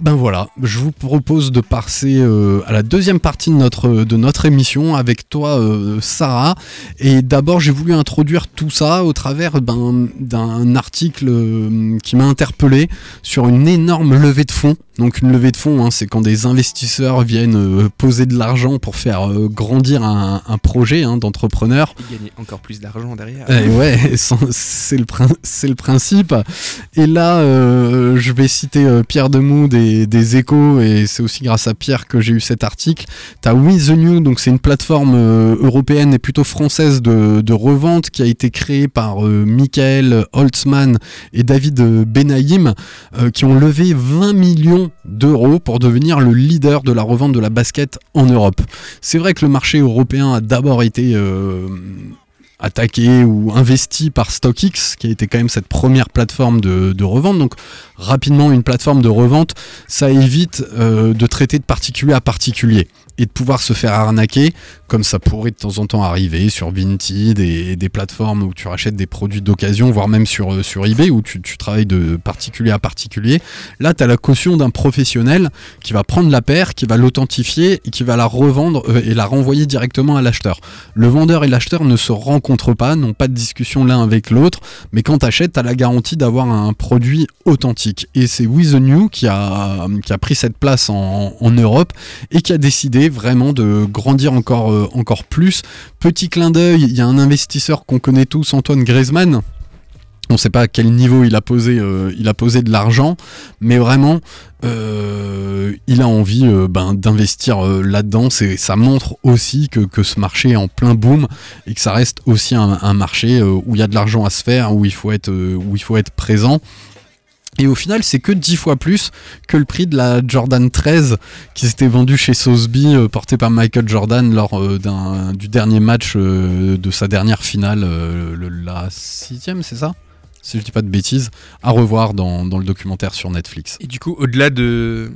Speaker 1: Ben voilà, je vous propose de passer euh, à la deuxième partie de notre, de notre émission avec toi, euh, Sarah. Et d'abord, j'ai voulu introduire tout ça au travers d'un article euh, qui m'a interpellé sur une énorme levée de fonds. Donc une levée de fonds, hein, c'est quand des investisseurs viennent euh, poser de l'argent pour faire euh, grandir un, un projet hein, d'entrepreneur.
Speaker 3: Et gagner encore plus d'argent derrière.
Speaker 1: Eh ouais, c'est le, prin- c'est le principe. Et là, euh, je vais citer Pierre Demou des, des Échos, et c'est aussi grâce à Pierre que j'ai eu cet article. T'as We The New, donc c'est une plateforme européenne et plutôt française de, de revente qui a été créée par euh, Michael Holtzman et David Benaïm, euh, qui ont levé 20 millions d'euros pour devenir le leader de la revente de la basket en Europe. C'est vrai que le marché européen a d'abord été euh, attaqué ou investi par StockX, qui a été quand même cette première plateforme de, revente. Donc rapidement, une plateforme de revente, ça évite euh, de traiter de particulier à particulier et de pouvoir se faire arnaquer, comme ça pourrait de temps en temps arriver sur Vinted et, des plateformes où tu rachètes des produits d'occasion, voire même sur, euh, sur eBay où tu, tu travailles de particulier à particulier. Là, tu as la caution d'un professionnel qui va prendre la paire, qui va l'authentifier et qui va la revendre euh, et la renvoyer directement à l'acheteur. Le vendeur et l'acheteur ne se rencontrent pas, n'ont pas de discussion l'un avec l'autre, mais quand t'achètes, t'as la garantie d'avoir un produit authentique. Et c'est With the New qui a, pris cette place en, en Europe et qui a décidé vraiment de grandir encore, euh, encore plus. Petit clin d'œil, il y a un investisseur qu'on connaît tous, Antoine Griezmann. On ne sait pas à quel niveau il a posé, euh, il a posé de l'argent, mais vraiment, euh, il a envie euh, ben, d'investir là-dedans. Ça montre aussi que, ce marché est en plein boom et que ça reste aussi un, marché où il y a de l'argent à se faire, où il faut être, présent. Et au final, c'est que 10 fois plus que le prix de la Jordan 13 qui s'était vendue chez Sotheby, euh, portée par Michael Jordan lors du dernier match de sa dernière finale, le- la sixième, c'est ça? Si je dis pas de bêtises, à revoir dans, dans le documentaire sur Netflix.
Speaker 3: Et du coup, au-delà de,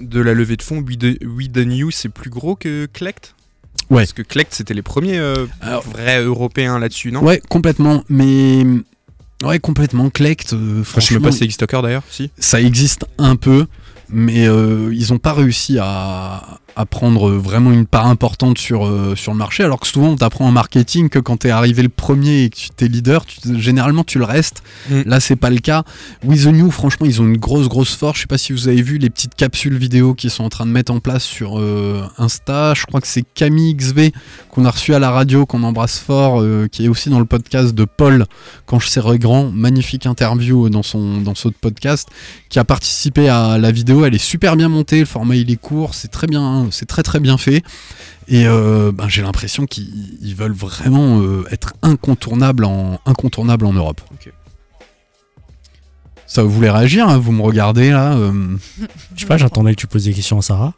Speaker 3: de la levée de fonds, We New, c'est plus gros que Collect
Speaker 1: Ouais.
Speaker 3: Parce que Collect, c'était les premiers euh, vrais européens là-dessus, non?
Speaker 1: Ouais, complètement. Mais. Ouais, complètement. Collect. euh,
Speaker 3: Enfin, je sais
Speaker 1: franchement,
Speaker 3: pas si ça existe encore d'ailleurs. Si.
Speaker 1: ça existe un peu, mais euh, ils n'ont pas réussi à, à prendre vraiment une part importante sur, euh, sur le marché. Alors que souvent, on t'apprend en marketing que quand tu es arrivé le premier et que tu es leader, tu- généralement tu le restes.
Speaker 3: Mm.
Speaker 1: Là, c'est pas le cas. With the New, franchement, ils ont une grosse, grosse force. Je sais pas si vous avez vu les petites capsules vidéo qu'ils sont en train de mettre en place sur euh, Insta. Je crois que c'est Camille XV qu'on a reçu à la radio, qu'on embrasse fort, euh, qui est aussi dans le podcast de Paul quand je serai grand. Magnifique interview dans son, dans ce podcast qui a participé à la vidéo. Elle est super bien montée, le format il est court, c'est très bien, c'est très très bien fait. Et euh, ben, j'ai l'impression qu'ils ils veulent vraiment euh, être incontournables en, incontournables en Europe. Ça vous voulez réagir hein Vous me regardez là euh,
Speaker 2: Je sais pas, j'attendais que tu poses des questions à Sarah.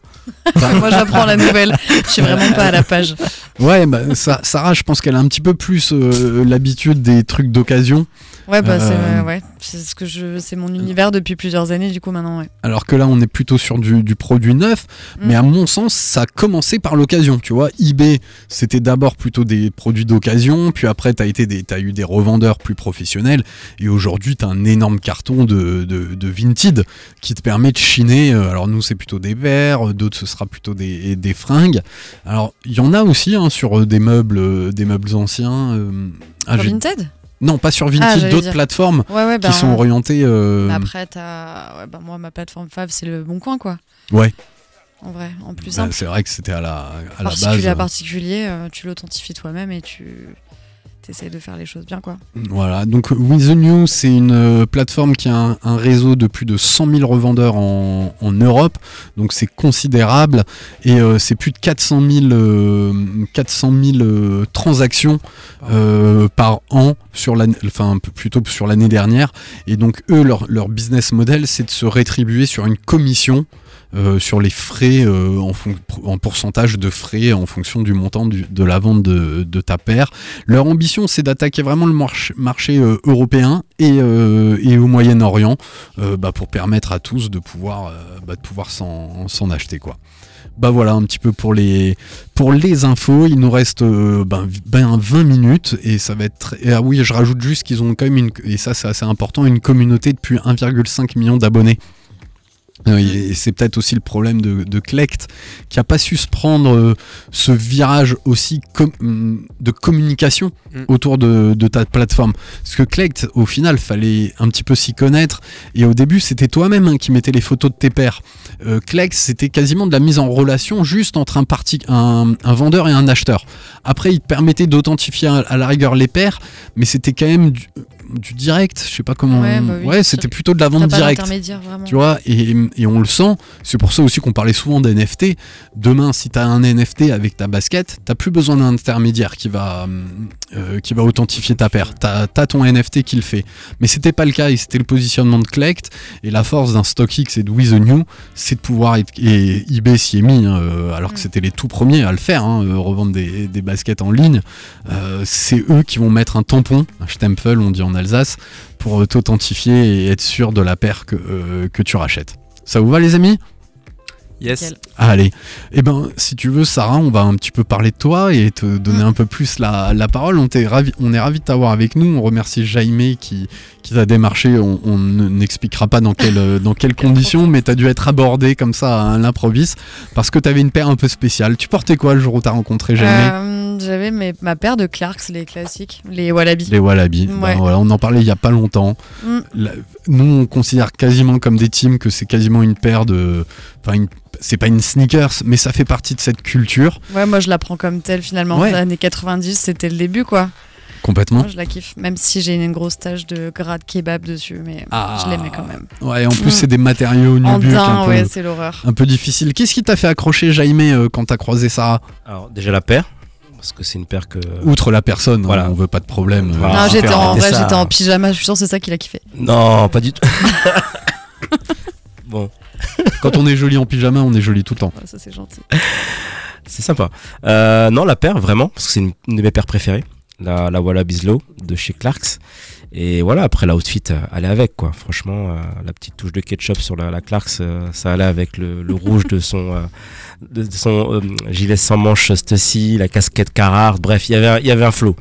Speaker 4: Moi, j'apprends la nouvelle. Je suis vraiment pas à la page.
Speaker 1: Ouais, bah, ça- Sarah, je pense qu'elle a un petit peu plus euh, l'habitude des trucs d'occasion.
Speaker 4: Ouais, bah, c'est
Speaker 1: Euh,
Speaker 4: ouais, c'est ce que je, c'est mon univers depuis plusieurs années, du coup, maintenant, ouais.
Speaker 1: Alors que là, on est plutôt sur du, du produit neuf.
Speaker 4: Mm.
Speaker 1: Mais à mon sens, ça a commencé par l'occasion. Tu vois, eBay, c'était d'abord plutôt des produits d'occasion. Puis après, tu as, eu des revendeurs plus professionnels. Et aujourd'hui, tu as un énorme carton de, de, de Vinted qui te permet de chiner. Euh, Alors nous, c'est plutôt des verres. D'autres, ce sera plutôt des, des fringues. Alors, il y en a aussi hein, sur euh, des meubles, euh, des meubles anciens. euh, ah,
Speaker 4: Vinted?
Speaker 1: Non, pas sur
Speaker 4: Ah,
Speaker 1: Vinted,
Speaker 4: j'allais
Speaker 1: d'autres plateformes
Speaker 4: Ouais, ouais, bah,
Speaker 1: qui sont
Speaker 4: on-
Speaker 1: orientées. euh,
Speaker 4: Mais Après, t'as. Ouais, bah, moi, ma plateforme Fav, c'est le bon coin, quoi.
Speaker 1: Ouais.
Speaker 4: En vrai, en plus
Speaker 1: Bah,
Speaker 4: simple.
Speaker 1: c'est vrai que c'était à la, à la base.
Speaker 4: particulier à
Speaker 1: euh,
Speaker 4: particulier, tu l'authentifies toi-même et tu essaies de faire les choses bien, quoi.
Speaker 1: Voilà, donc With the New, c'est une euh, plateforme qui a un, un réseau de plus de 100 000 revendeurs en, en Europe, donc c'est considérable, et euh, c'est plus de 400 000, euh, 400 000 euh, transactions euh, par an, sur l'année- enfin plutôt sur l'année dernière, et donc eux, leur, leur business model, c'est de se rétribuer sur une commission euh, sur les frais euh, en, pourcentage de frais en fonction du montant de la vente de, ta paire. Leur ambition, c'est d'attaquer vraiment le march- marché euh, européen et, au Moyen-Orient bah, pour permettre à tous de pouvoir, bah, s'en acheter. quoi. Bah voilà un petit peu pour les, pour les infos. Il nous reste ben, v- ben 20 minutes et ça va être. ah oui, je rajoute juste qu'ils ont quand même une, et ça c'est assez important, une communauté depuis 1,5 million d'abonnés. Euh, Et c'est peut-être aussi le problème de, de Clect qui a pas su se prendre euh, ce virage aussi com- de communication
Speaker 3: Mm.
Speaker 1: autour de, de ta plateforme. Parce que Clect, au final, fallait un petit peu s'y connaître. Et au début, c'était toi-même hein, qui mettais les photos de tes pairs. Euh, Clect, c'était quasiment de la mise en relation juste entre un, parti- un, un vendeur et un acheteur. Après, il te permettait d'authentifier à, à la rigueur les pairs, mais c'était quand même du, du direct. Je sais pas comment.
Speaker 4: Ouais, bah oui.
Speaker 1: c'était plutôt de la vente directe. Tu vois, et, et on le sent. C'est pour ça aussi qu'on parlait souvent d'NFT. Demain, si tu as un NFT avec ta basket, t'as plus besoin d'un intermédiaire qui va, euh, qui va authentifier ta paire. T'as as ton NFT qui le fait. Mais c'était pas le cas et c'était le positionnement de Collect. Et la force d'un StockX et de With the New, c'est de pouvoir être, et eBay s'y est mis, hein, euh, alors que c'était les tout premiers à le faire, hein, euh, revendre des, des baskets en ligne. Euh, c'est eux qui vont mettre un tampon, un stempel, on dit en Alsace, pour euh, t'authentifier et être sûr de la paire que, euh, que tu rachètes. Ça vous va les amis?
Speaker 3: Yes.
Speaker 4: Nickel.
Speaker 1: Allez, eh ben, si tu veux, Sarah, on va un petit peu parler de toi et te donner
Speaker 4: Mm.
Speaker 1: un peu plus la, la parole. On, t'est ravi, on est ravi de t'avoir avec nous. On remercie Jaime qui, qui t'a démarché. On, on ne- n'expliquera pas dans, quelle, euh, dans quelles conditions, mais t'as dû être abordé comme ça à l'improviste parce que t'avais une paire un peu spéciale. Tu portais quoi le jour où t'as rencontré Jaime
Speaker 4: Euh, J'avais ma paire de Clarks, les classiques, les Wallabies.
Speaker 1: Les Wallabies. Ben voilà, on en parlait il y a pas longtemps.
Speaker 4: Mm.
Speaker 1: La- nous, on considère quasiment comme des teams que c'est quasiment une paire de. Enfin, une- c'est pas une sneakers, mais ça fait partie de cette culture.
Speaker 4: Ouais, moi je la prends comme telle finalement.
Speaker 1: Ouais.
Speaker 4: Les années 90, c'était le début quoi.
Speaker 1: Complètement.
Speaker 4: Moi je la kiffe, même si j'ai une grosse tache de gras de kebab dessus, mais
Speaker 1: Ah.
Speaker 4: je l'aimais quand même.
Speaker 1: Ouais, en plus,
Speaker 4: Mm.
Speaker 1: c'est des matériaux
Speaker 4: En
Speaker 1: un peu,
Speaker 4: ouais, c'est l'horreur.
Speaker 1: un peu difficile. Qu'est-ce qui t'a fait accrocher Jaime euh, quand t'as croisé Sarah?
Speaker 5: Alors, déjà la paire, parce que c'est une paire que.
Speaker 1: Outre la personne, hein,
Speaker 5: Voilà.
Speaker 1: on veut pas de problème. euh,
Speaker 5: Voilà.
Speaker 4: non, j'étais en vrai, j'étais en pyjama, je suis que c'est ça qu'il a kiffé.
Speaker 5: Non, pas du tout. bon,
Speaker 1: Quand on est joli en pyjama, on est joli tout le temps.
Speaker 4: Ouais, ça c'est gentil.
Speaker 5: c'est sympa. Euh, non, la paire, vraiment, parce que c'est une, une de mes paires préférées. La, la Wallabies Low de chez Clarks. Et voilà, après l'outfit, euh, allait avec quoi. Franchement, euh, la petite touche de ketchup sur la, la Clarks, euh, ça allait avec le, le rouge de son, euh, de, de son euh, gilet sans manche Stussy, la casquette Carhartt. Bref, il y avait un- il y avait un flow.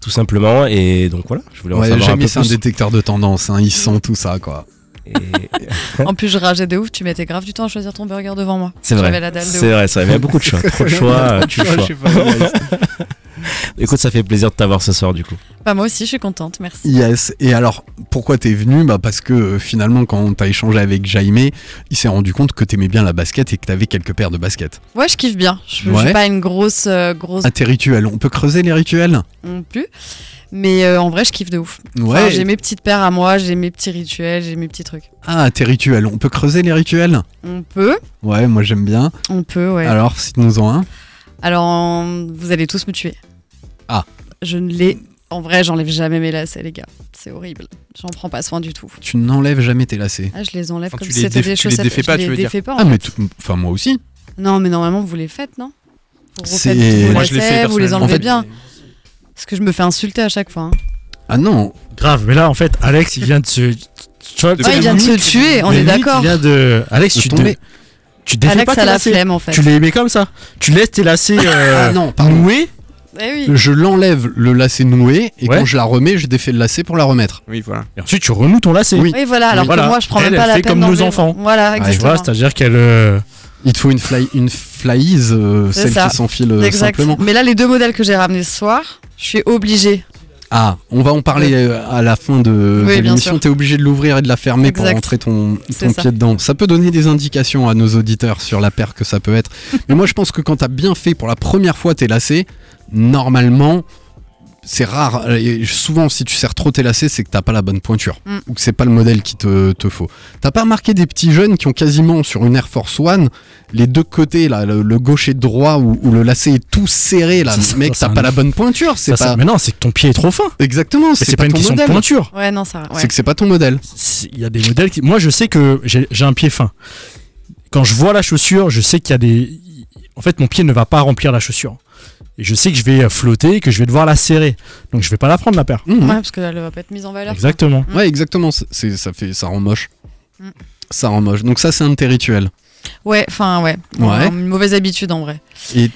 Speaker 5: Tout simplement. Et donc voilà, je voulais en
Speaker 1: Ouais,
Speaker 5: savoir un peu
Speaker 1: c'est un
Speaker 5: plus.
Speaker 1: détecteur de tendance. Hein, il sent tout ça, quoi.
Speaker 5: Et-
Speaker 4: En plus, je rageais de ouf, tu mettais grave du temps à choisir ton burger devant moi.
Speaker 5: C'est vrai.
Speaker 4: J'avais la dalle de
Speaker 5: C'est vrai, c'est vrai. Il y a beaucoup de choix. Trop de choix, tu
Speaker 1: Je
Speaker 5: choix. Écoute, ça fait plaisir de t'avoir ce soir du coup.
Speaker 4: Bah, moi aussi, je suis contente, merci.
Speaker 1: Yes. Et alors, pourquoi t'es venu bah Parce que euh, finalement, quand t'as échangé avec Jaime, il s'est rendu compte que t'aimais bien la basket et que t'avais quelques paires de baskets.
Speaker 4: Ouais, je kiffe bien. Je, je
Speaker 1: Ouais.
Speaker 4: suis pas une grosse, euh, grosse
Speaker 1: Ah, tes rituels. On peut creuser les rituels?
Speaker 4: Non plus. Mais euh, en vrai, je kiffe de ouf. Enfin,
Speaker 1: Ouais.
Speaker 4: j'ai mes petites paires à moi, j'ai mes petits rituels, j'ai mes petits trucs.
Speaker 1: Ah, tes rituels. On peut creuser les rituels
Speaker 4: On peut,
Speaker 1: Ouais, moi j'aime bien.
Speaker 4: on peut, ouais.
Speaker 1: Alors, cite-nous en un.
Speaker 4: Alors, vous allez tous me tuer.
Speaker 1: Ah.
Speaker 4: Je ne l'ai. En vrai, j'enlève jamais mes lacets, les gars. C'est horrible. J'en prends pas soin du tout.
Speaker 1: Tu n'enlèves jamais tes lacets.
Speaker 4: Ah, je les enlève
Speaker 3: Enfin,
Speaker 4: comme
Speaker 3: tu
Speaker 4: si
Speaker 3: les
Speaker 4: c'était des
Speaker 3: tu les
Speaker 4: chaussettes.
Speaker 3: défais pas,
Speaker 4: je
Speaker 3: tu
Speaker 4: les
Speaker 3: veux dire
Speaker 4: défais pas. en
Speaker 1: Ah, mais
Speaker 4: fait.
Speaker 1: enfin moi aussi.
Speaker 4: Non, mais normalement, vous les faites, non? Vous
Speaker 1: C'est-
Speaker 4: refaites tous vos
Speaker 1: Moi,
Speaker 3: je fait
Speaker 4: lacets, vous les enlevez
Speaker 1: En fait-
Speaker 4: bien. Parce que je me fais insulter à chaque fois. hein.
Speaker 1: Ah non.
Speaker 2: Grave, mais là en fait, Alex il vient de se. Tu vois,
Speaker 4: Ouais, il vient de se tuer, on est
Speaker 2: limite,
Speaker 4: d'accord.
Speaker 2: Il vient de. Alex,
Speaker 1: De
Speaker 2: tu
Speaker 1: tomber.
Speaker 2: te. Tu défais
Speaker 4: Alex
Speaker 2: pas
Speaker 4: a
Speaker 2: tes
Speaker 4: la
Speaker 2: lacets.
Speaker 4: flemme, en fait.
Speaker 2: Tu les aimais comme ça. Tu laisses tes lacets euh,
Speaker 1: Ah non, pardon.
Speaker 2: noués.
Speaker 4: Eh oui.
Speaker 1: Je l'enlève le lacet noué et
Speaker 2: Ouais.
Speaker 1: quand je la remets, je défais le lacet pour la remettre.
Speaker 3: Oui, voilà.
Speaker 2: Et ensuite tu renoues ton lacet.
Speaker 1: Oui.
Speaker 4: Oui, voilà, alors
Speaker 2: Voilà.
Speaker 4: que moi, je prends
Speaker 2: Elle,
Speaker 4: même pas
Speaker 2: elle
Speaker 4: la
Speaker 2: fait
Speaker 4: peine
Speaker 2: comme nos
Speaker 4: d'enlever-
Speaker 2: enfants.
Speaker 4: Voilà,
Speaker 2: Tu vois, c'est-à-dire qu'elle. euh,
Speaker 1: Il te faut une fly, une flyise, euh,
Speaker 4: C'est
Speaker 1: celle
Speaker 4: ça.
Speaker 1: qui s'enfile euh,
Speaker 4: Exact.
Speaker 1: simplement.
Speaker 4: Mais là, les deux modèles que j'ai ramenés ce soir, je suis obligée.
Speaker 1: Ah, on va en parler euh, à la fin de,
Speaker 4: Oui,
Speaker 1: de
Speaker 4: bien
Speaker 1: l'émission.
Speaker 4: sûr.
Speaker 1: T'es obligé de l'ouvrir et de la fermer pour rentrer ton,
Speaker 4: ça.
Speaker 1: pied dedans. Ça peut donner des indications à nos auditeurs sur la paire que ça peut être. Mais moi, je pense que quand t'as bien fait pour la première fois tes lacets, normalement, c'est rare. Et souvent, si tu serres trop tes lacets, c'est que t'as pas la bonne pointure
Speaker 4: Mm.
Speaker 1: ou que c'est pas le modèle qui te, te faut. T'as pas remarqué des petits jeunes qui ont quasiment sur une Air Force One les deux côtés, là, le, le gauche et le droit, où, où le lacet est tout serré, là.
Speaker 2: Ça,
Speaker 1: Mec, t'as
Speaker 2: c'est
Speaker 1: pas
Speaker 2: un-
Speaker 1: la bonne pointure. C'est pas.
Speaker 2: Mais non, c'est que ton pied est trop fin.
Speaker 1: Exactement, c'est pas,
Speaker 2: pas une
Speaker 1: ton
Speaker 2: question de
Speaker 1: modèle.
Speaker 2: pointure.
Speaker 4: Ouais, non, ça. Ouais.
Speaker 1: C'est que c'est pas ton modèle.
Speaker 2: Il y a des modèles qui. Moi, je sais que j'ai un pied fin. Quand je vois la chaussure, je sais qu'il y a des. En fait, mon pied ne va pas remplir la chaussure. Et je sais que je vais flotter, que je vais devoir la serrer. Donc, je vais pas la prendre la paire.
Speaker 1: Mhm.
Speaker 4: Ouais, parce qu'elle va pas être mise en valeur.
Speaker 2: Exactement.
Speaker 4: Mm.
Speaker 1: Ouais, exactement. c'est- C'est, ça fait, ça rend moche.
Speaker 4: Mm.
Speaker 1: Ça rend moche. Donc ça, c'est un de tes rituels.
Speaker 4: Ouais, enfin, ouais.
Speaker 1: Ouais.
Speaker 4: Une mauvaise habitude en vrai.
Speaker 1: Et,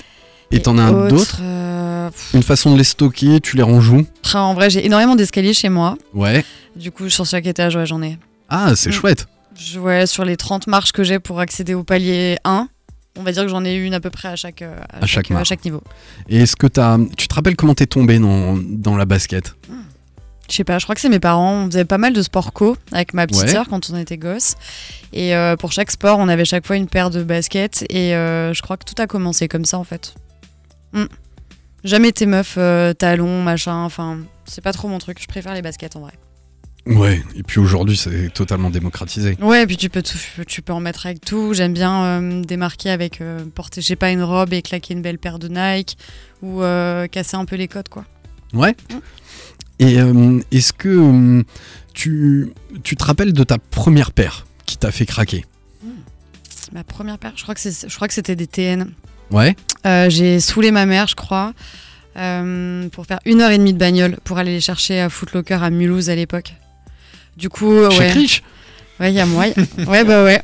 Speaker 1: et t'en as un
Speaker 4: autre,
Speaker 1: d'autre
Speaker 4: euh,
Speaker 1: Une façon de les stocker, tu les ranges où?
Speaker 4: En vrai, j'ai énormément d'escaliers chez moi.
Speaker 1: Ouais.
Speaker 4: Du coup, sur chaque étage, ouais, j'en ai.
Speaker 1: Ah, c'est chouette.
Speaker 4: Je- ouais, sur les 30 marches que j'ai pour accéder au palier 1, on va dire que j'en ai une à peu près à chaque, euh, à
Speaker 1: À chaque
Speaker 4: euh, à chaque niveau.
Speaker 1: Et est-ce que tu te rappelles comment t'es tombé dans, dans la basket
Speaker 4: Je sais pas, je crois que c'est mes parents. On faisait pas mal de sport co avec ma petite
Speaker 1: Ouais.
Speaker 4: sœur quand on était gosse. Et euh, pour chaque sport, on avait chaque fois une paire de baskets. Et euh, je crois que tout a commencé comme ça en fait. Mm. Jamais été meuf, euh, talons, machin. Enfin, c'est pas trop mon truc. Je préfère les baskets en vrai.
Speaker 1: Ouais. Et puis aujourd'hui, c'est totalement démocratisé.
Speaker 4: Ouais, et puis tu peux, tout, tu peux en mettre avec tout. J'aime bien euh, démarquer avec euh, porter, je sais pas, une robe et claquer une belle paire de Nike ou euh, casser un peu les codes quoi.
Speaker 1: Ouais.
Speaker 4: Mm.
Speaker 1: Et euh, est-ce que tu, tu te rappelles de ta première paire qui t'a fait craquer?
Speaker 4: Ma première paire, je crois que c'est, je crois que c'était des TN.
Speaker 1: Ouais.
Speaker 4: J'ai saoulé ma mère, je crois, pour faire une heure et demie de bagnole pour aller les chercher à Footlocker à Mulhouse à l'époque. Du coup,
Speaker 1: Chez
Speaker 4: ouais.
Speaker 1: Rich
Speaker 4: Ouais, il y a a- Ouais, bah ouais.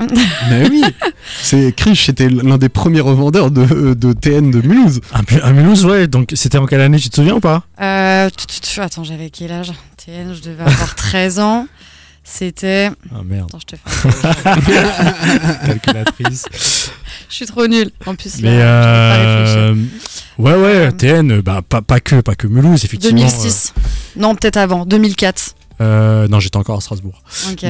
Speaker 1: Mais oui, c'est Krish, c'était l'un des premiers revendeurs de, de TN de Mulhouse.
Speaker 2: Un, pu- un Mulhouse, ouais. Donc c'était en quelle année, tu te souviens ou pas?
Speaker 4: Euh, tu- tu- tu- attends, j'avais quel âge? TN, je devais avoir 13 ans. C'était.
Speaker 2: Ah merde.
Speaker 4: Attends, je te fais.
Speaker 2: Calculatrice.
Speaker 4: Je suis trop nulle. En plus, là,
Speaker 2: Mais
Speaker 4: je vais pas
Speaker 2: euh, ouais, ouais, TN, bah, pas, pas que, pas que Mulhouse, effectivement.
Speaker 4: 2006. Non, peut-être avant. 2004.
Speaker 2: Euh, non, j'étais encore à Strasbourg.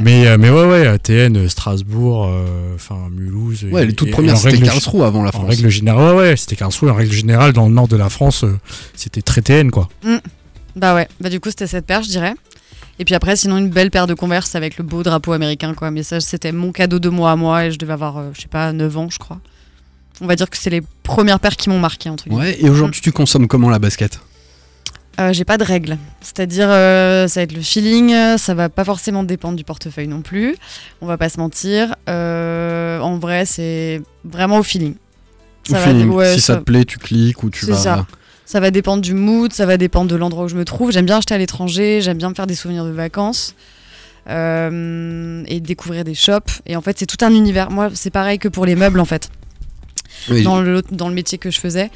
Speaker 2: Mais, euh, mais ouais, ouais, TN, Strasbourg, euh, enfin Mulhouse.
Speaker 1: Ouais,
Speaker 2: et-
Speaker 1: les toutes
Speaker 2: et-
Speaker 1: premières,
Speaker 2: en
Speaker 1: c'était Karlsruhe avant la
Speaker 2: En
Speaker 1: France.
Speaker 2: règle générale, ouais, ouais, c'était Karlsruhe. En règle générale, dans le nord de la France, euh, c'était très TN, quoi.
Speaker 4: Bah ouais. Bah du coup, c'était cette paire, je dirais. Et puis après, sinon, une belle paire de Converse avec le beau drapeau américain, quoi. Mais ça, c'était mon cadeau de moi à moi et je devais avoir, euh, je sais pas, 9 ans, je crois. On va dire que c'est les premières paires qui m'ont marqué, entre guillemets.
Speaker 1: Ouais, et aujourd'hui, tu consommes comment la basket?
Speaker 4: Euh, j'ai pas de règles. C'est-à-dire, euh, ça va être le feeling, ça va pas forcément dépendre du portefeuille non plus. On va pas se mentir. Euh, en vrai, c'est vraiment au feeling.
Speaker 1: Au feeling.
Speaker 4: ouais,
Speaker 1: Si ça te plaît, tu cliques ou tu
Speaker 4: C'est
Speaker 1: vas.
Speaker 4: ça. Ça va dépendre du mood, ça va dépendre de l'endroit où je me trouve. J'aime bien acheter à l'étranger, j'aime bien me faire des souvenirs de vacances et découvrir des shops. Et en fait, c'est tout un univers. Moi, c'est pareil que pour les meubles, en fait.
Speaker 1: Oui.
Speaker 4: Dans, le, dans le métier que je faisais.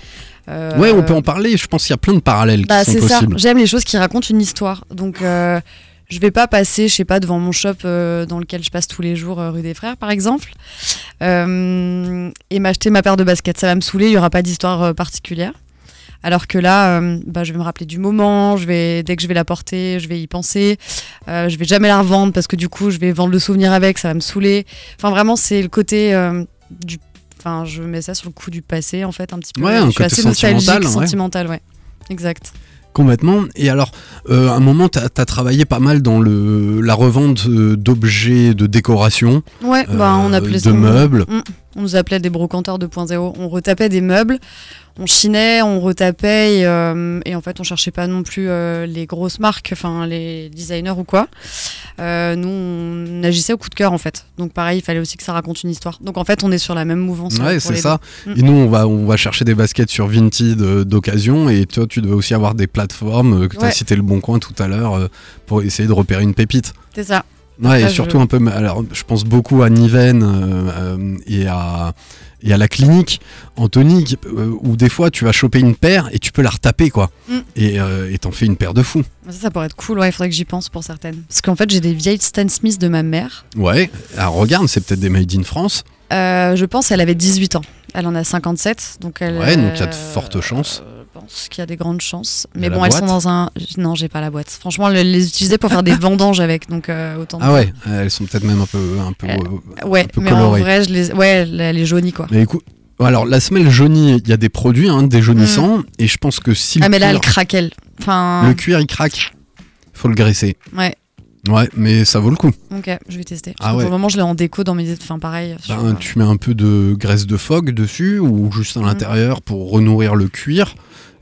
Speaker 4: Euh,
Speaker 1: Ouais, on peut en parler. Je pense qu'il y a plein de parallèles
Speaker 4: bah,
Speaker 1: qui sont
Speaker 4: c'est ça.
Speaker 1: possibles.
Speaker 4: J'aime les choses qui racontent une histoire. Donc, euh, je vais pas passer, je sais pas, devant mon shop euh, dans lequel je passe tous les jours, euh, rue des Frères, par exemple, et m'acheter ma paire de baskets. Ça va me saouler. Il y aura pas d'histoire particulière. Alors que là, bah, je vais me rappeler du moment. Je vais, dès que je vais la porter, je vais y penser. Je vais jamais la revendre parce que du coup, je vais vendre le souvenir avec. Ça va me saouler. Enfin, vraiment, c'est le côté du. Enfin, je mets ça sur le coup du passé, en fait, un petit peu.
Speaker 1: Ouais,
Speaker 4: je
Speaker 1: un
Speaker 4: suis
Speaker 1: côté
Speaker 4: assez
Speaker 1: sentimental,
Speaker 4: nostalgique,
Speaker 1: ouais.
Speaker 4: sentimental, ouais. Exact.
Speaker 1: Complètement. Et alors, euh, à un moment, tu as, travaillé pas mal dans le, la revente euh, d'objets de décoration.
Speaker 4: Ouais, bah, on
Speaker 1: euh,
Speaker 4: appelait
Speaker 1: de
Speaker 4: ça.
Speaker 1: meubles.
Speaker 4: Mm. On nous appelait des brocanteurs 2.0. On retapait des meubles, on chinait, on retapait et, euh, et en fait on cherchait pas non plus euh, les grosses marques, enfin les designers ou quoi. Euh, nous on agissait au coup de cœur en fait. Donc pareil, il fallait aussi que ça raconte une histoire. Donc en fait on est sur la même mouvance. euh,
Speaker 1: Ouais, c'est ça.
Speaker 4: deux. Mm.
Speaker 1: Et nous, on va, on va chercher des baskets sur Vinted d'occasion. Et toi, tu dois aussi avoir des plateformes, que tu as
Speaker 4: Ouais.
Speaker 1: cité le Bon Coin tout à l'heure, pour essayer de repérer une pépite.
Speaker 4: C'est ça.
Speaker 1: Ouais, et surtout un peu. Alors, je pense beaucoup à Niven euh, euh, et à et à la clinique, Anthony, qui- euh, où des fois tu vas choper une paire et tu peux la retaper quoi.
Speaker 4: Mm.
Speaker 1: Et euh, et t'en fais une paire de fous.
Speaker 4: Ça, ça pourrait être cool. Ouais, il faudrait que j'y pense pour certaines. Parce qu'en fait j'ai des vieilles Stan Smith de ma mère.
Speaker 1: Ouais. Alors regarde, c'est peut-être des made in France.
Speaker 4: Euh, je pense qu'elle avait 18 ans. Elle en a 57, donc elle.
Speaker 1: Ouais, donc il y a de fortes chances.
Speaker 4: Je pense qu'il y a des grandes chances. Mais bon, elles sont dans un. Non, j'ai pas la boîte. Franchement, les utilisait pour faire des vendanges avec, donc euh, autant.
Speaker 1: Ah ouais, elles sont peut-être même un peu un peu.
Speaker 4: Euh,
Speaker 1: euh,
Speaker 4: Ouais,
Speaker 1: un peu
Speaker 4: mais en
Speaker 1: colorées.
Speaker 4: vrai, je les. Ouais, elle, est jaunie quoi.
Speaker 1: Mais écoute, alors la semelle jaunie, il y a des produits hein, des jaunissants et je pense que si
Speaker 4: Mm. Ah, mais là,
Speaker 1: cuir-
Speaker 4: elle craque, elle. Enfin.
Speaker 1: le cuir il craque, faut le graisser.
Speaker 4: Ouais,
Speaker 1: Ouais, mais ça vaut le coup.
Speaker 4: ok, je vais tester.
Speaker 1: Ah ouais.
Speaker 4: Pour le moment, je l'ai en déco dans mes. Enfin, pareil.
Speaker 1: Ben, tu mets un peu de graisse de phoque dessus ou juste à
Speaker 4: Mm.
Speaker 1: l'intérieur pour renourrir le cuir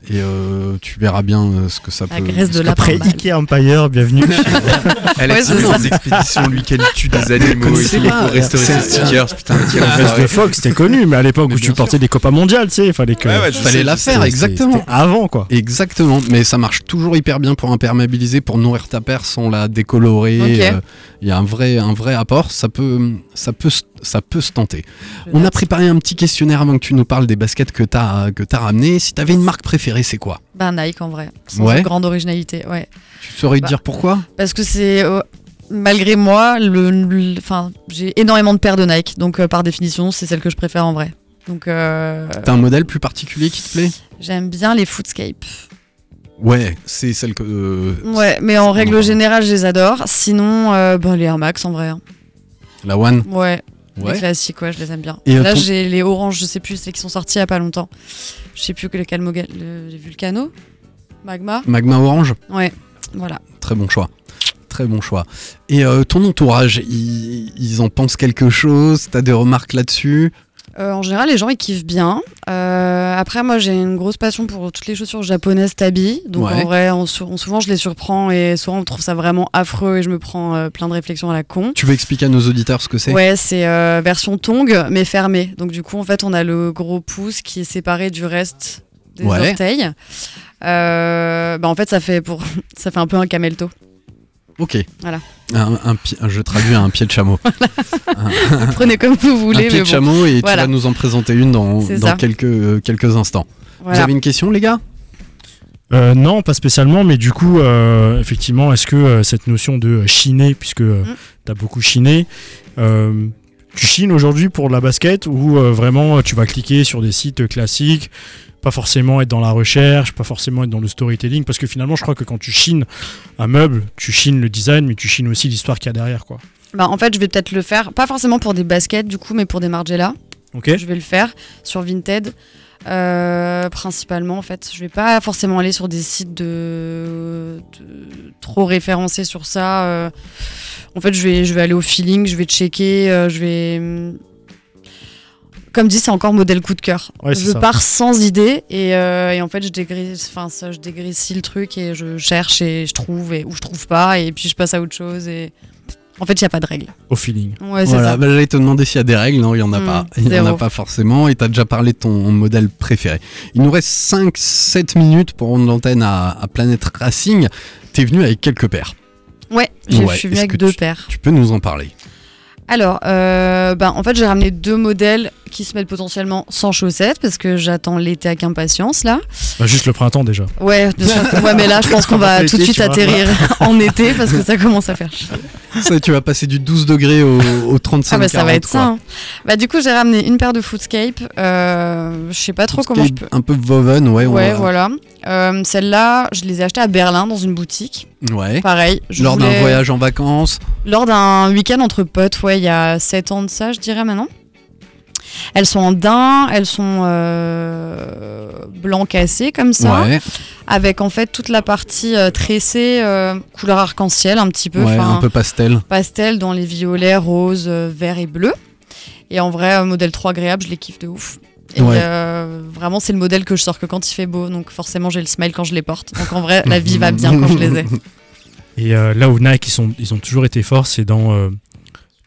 Speaker 1: et euh, tu verras bien euh, ce que ça
Speaker 4: La
Speaker 1: peut.
Speaker 4: graisse de lapin.
Speaker 2: Après
Speaker 4: balle.
Speaker 2: Ikea Empire, bienvenue.
Speaker 3: Elle a
Speaker 4: ça.
Speaker 3: des expéditions, lui, quelle tue des animaux et tout pour restaurer ses stickers. Putain,
Speaker 2: La
Speaker 3: enfoiré.
Speaker 2: de Fox, c'était connu, mais à l'époque où tu portais des copains mondiales, tu sais, il fallait que.
Speaker 3: Ouais,
Speaker 1: Fallait la faire, exactement.
Speaker 2: Avant, quoi.
Speaker 1: Exactement, mais ça marche toujours hyper bien pour imperméabiliser, pour nourrir ta paire sans la décolorer. Euh, Il y a un vrai, un vrai apport, ça peut, ça peut, se- ça peut se tenter.
Speaker 4: je
Speaker 1: On a préparé un petit questionnaire avant que tu nous parles des baskets que tu as, que as ramenées. Si tu avais une marque préférée, c'est quoi?
Speaker 4: Bah, Nike en vrai. Sans
Speaker 1: Ouais.
Speaker 4: grande originalité, ouais.
Speaker 1: Tu saurais
Speaker 4: Bah.
Speaker 1: dire pourquoi?
Speaker 4: Parce que c'est. euh, malgré moi, le, le- enfin, j'ai énormément de paires de Nike. Donc, euh, par définition, c'est celle que je préfère en vrai. Donc, euh,
Speaker 1: T'as un modèle plus particulier qui te plaît?
Speaker 4: J'aime bien les Footscape.
Speaker 1: Ouais, c'est celle que. euh,
Speaker 4: Ouais, mais en règle générale, je les adore. Sinon, euh, bah, les Air Max en vrai. hein.
Speaker 1: La One?
Speaker 4: Ouais,
Speaker 1: Ouais.
Speaker 4: les classiques, ouais, je les aime bien.
Speaker 1: Et,
Speaker 4: Là,
Speaker 1: ton-
Speaker 4: j'ai les oranges, je sais plus, celles qui sont sorties il y a pas longtemps. Je sais plus que lequel modèle. Le, les Vulcano Magma
Speaker 1: Magma Orange
Speaker 4: Ouais, voilà.
Speaker 1: Très bon choix. Très bon choix. Et euh, ton entourage, ils, ils en pensent quelque chose? T'as des remarques là-dessus?
Speaker 4: Euh, en général, les gens ils kiffent bien. Euh, après, moi j'ai une grosse passion pour toutes les chaussures japonaises tabi. Donc
Speaker 1: Ouais.
Speaker 4: en vrai, on, souvent je les surprends et souvent on trouve ça vraiment affreux et je me prends euh, plein de réflexions à la con.
Speaker 1: Tu veux expliquer à nos auditeurs ce que c'est?
Speaker 4: Ouais, c'est version tong mais fermée. Donc du coup, en fait, on a le gros pouce qui est séparé du reste des
Speaker 1: Ouais.
Speaker 4: orteils. Bah, en fait, ça fait pour ça fait un peu un camel toe.
Speaker 1: Ok.
Speaker 4: Voilà.
Speaker 1: Un, je traduis à un pied de chameau.
Speaker 4: Prenez comme vous voulez.
Speaker 1: un pied de
Speaker 4: bon.
Speaker 1: chameau et
Speaker 4: Voilà.
Speaker 1: tu vas nous en présenter une dans, quelques, euh, quelques instants.
Speaker 4: Voilà.
Speaker 1: Vous avez une question, les gars?
Speaker 2: Euh, non, pas spécialement, mais du coup, euh, effectivement, est-ce que euh, cette notion de chiner, puisque
Speaker 4: Mm.
Speaker 2: tu as beaucoup chiné, euh, tu chines aujourd'hui pour de la basket ou euh, vraiment tu vas cliquer sur des sites classiques, pas forcément être dans la recherche, pas forcément être dans le storytelling, parce que finalement, je crois que quand tu chines un meuble, tu chines le design, mais tu chines aussi l'histoire qu'il y a derrière, quoi.
Speaker 4: Bah, en fait, je vais peut-être le faire, pas forcément pour des baskets du coup, mais pour des Margiela.
Speaker 2: Ok.
Speaker 4: Je vais le faire sur Vinted. euh, principalement en fait je vais pas forcément aller sur des sites de, de- trop référencés sur ça euh. en fait je vais je vais aller au feeling je vais checker euh, je vais comme dit c'est encore modèle coup de cœur
Speaker 2: Ouais,
Speaker 4: je
Speaker 2: ça.
Speaker 4: pars sans idée et, euh, et en fait je dégrisse enfin je dégrissis le truc et je cherche et je trouve et ou je trouve pas et puis je passe à autre chose et en fait il y a pas de règle
Speaker 2: Au feeling.
Speaker 4: ouais
Speaker 1: Voilà, bah, j'allais te demander s'il y a des règles. Non, il n'y en a
Speaker 4: Hmm,
Speaker 1: pas. Il n'y en a pas forcément. Et tu as déjà parlé de ton modèle préféré. Il nous reste 5-7 minutes pour rendre l'antenne à, à Planète Racing. Tu es venu avec quelques paires.
Speaker 4: ouais je suis venue
Speaker 1: est-ce
Speaker 4: avec deux
Speaker 1: tu-
Speaker 4: paires
Speaker 1: Tu peux nous en parler?
Speaker 4: Alors, euh, ben, en fait, j'ai ramené deux modèles qui se mettent potentiellement sans chaussettes parce que j'attends l'été avec impatience là.
Speaker 2: Bah, juste le printemps déjà.
Speaker 4: Ouais, bien sûr que- ouais, mais là, je pense qu'on va tout de suite
Speaker 2: vois.
Speaker 4: atterrir en été parce que ça commence à faire chier.
Speaker 1: Ça, tu vas passer du 12 degrés au, au 35
Speaker 4: Ah bah ça va être ça.
Speaker 1: quoi.
Speaker 4: hein. Bah du coup, j'ai ramené une paire de Footscape. Euh, je sais pas trop comment je peux.
Speaker 1: Un peu woven, ouais. on
Speaker 4: Ouais,
Speaker 1: va-
Speaker 4: voilà. Euh, Celle-là, je les ai achetées à Berlin dans une boutique.
Speaker 1: Ouais.
Speaker 4: Pareil. je
Speaker 1: Lors d'un voyage en vacances.
Speaker 4: Lors d'un week-end entre potes, ouais, il y a 7 ans de ça, je dirais maintenant. Elles sont en daim, elles sont euh, blanc cassé comme ça,
Speaker 1: Ouais.
Speaker 4: avec en fait toute la partie euh, tressée, euh, couleur arc-en-ciel un petit peu,
Speaker 1: Ouais, un peu pastel.
Speaker 4: pastel dans les violets, roses, euh, verts et bleus. Et en vrai, un modèle trop agréable, je les kiffe de ouf. Et
Speaker 1: Ouais.
Speaker 4: euh, vraiment, c'est le modèle que je sors que quand il fait beau, donc forcément j'ai le smile quand je les porte. Donc en vrai, la vie va bien quand je les ai.
Speaker 2: Et euh, là où Nike, ils, sont, ils ont toujours été forts, c'est dans euh,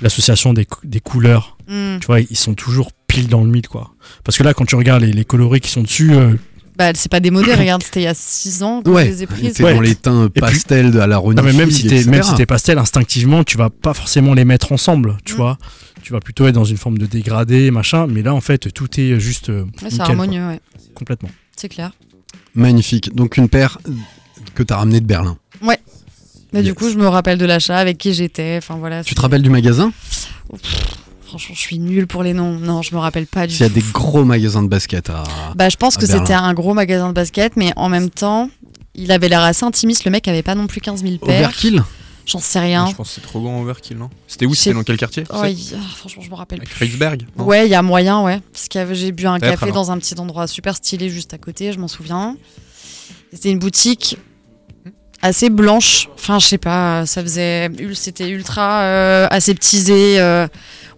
Speaker 2: l'association des, cou- des couleurs.
Speaker 4: Mm.
Speaker 2: Tu vois, ils sont toujours pile dans le mille, quoi. Parce que là, quand tu regardes les, les coloris qui sont dessus, euh,
Speaker 4: Bah, c'est pas démodé, regarde, c'était il y a 6 ans que
Speaker 1: Ouais,
Speaker 4: je les ai prises.
Speaker 1: t'es dans les teints
Speaker 2: puis-
Speaker 1: pastels de à la Ronnie
Speaker 2: non, mais même si t'es même si t'es pastel, instinctivement, tu vas pas forcément les mettre ensemble, tu
Speaker 4: Mm.
Speaker 2: vois. Tu vas plutôt être dans une forme de dégradé, machin. Mais là, en fait, tout est juste euh,
Speaker 4: Ouais, c'est harmonieux, ouais.
Speaker 2: complètement.
Speaker 4: C'est clair.
Speaker 1: Magnifique. Donc une paire que t'as ramenée de Berlin.
Speaker 4: Ouais. Mais du coup, je me rappelle de l'achat, avec qui j'étais. Enfin voilà.
Speaker 1: Tu te rappelles du magasin?
Speaker 4: Franchement, je suis nulle pour les noms. Non, je me rappelle pas du
Speaker 1: S'il y a
Speaker 4: tout.
Speaker 1: des gros magasins de basket à.
Speaker 4: Bah, je pense
Speaker 1: à
Speaker 4: que c'était un gros magasin de basket, mais en même temps, il avait l'air assez intimiste. Le mec avait pas non plus 15 000 paires.
Speaker 1: Overkill?
Speaker 4: J'en sais rien.
Speaker 3: Je pense que c'est trop grand overkill, non? C'était où? C'était dans quel quartier?
Speaker 4: Oh, il- ah, franchement, je me rappelle
Speaker 3: Avec
Speaker 4: plus.
Speaker 3: Kreuzberg
Speaker 4: Ouais, il y a moyen, ouais. Parce que j'ai bu un café dans un petit endroit super stylé juste à côté, je m'en souviens. C'était une boutique assez blanche. Enfin, je sais pas, ça faisait. C'était ultra euh, aseptisé. euh,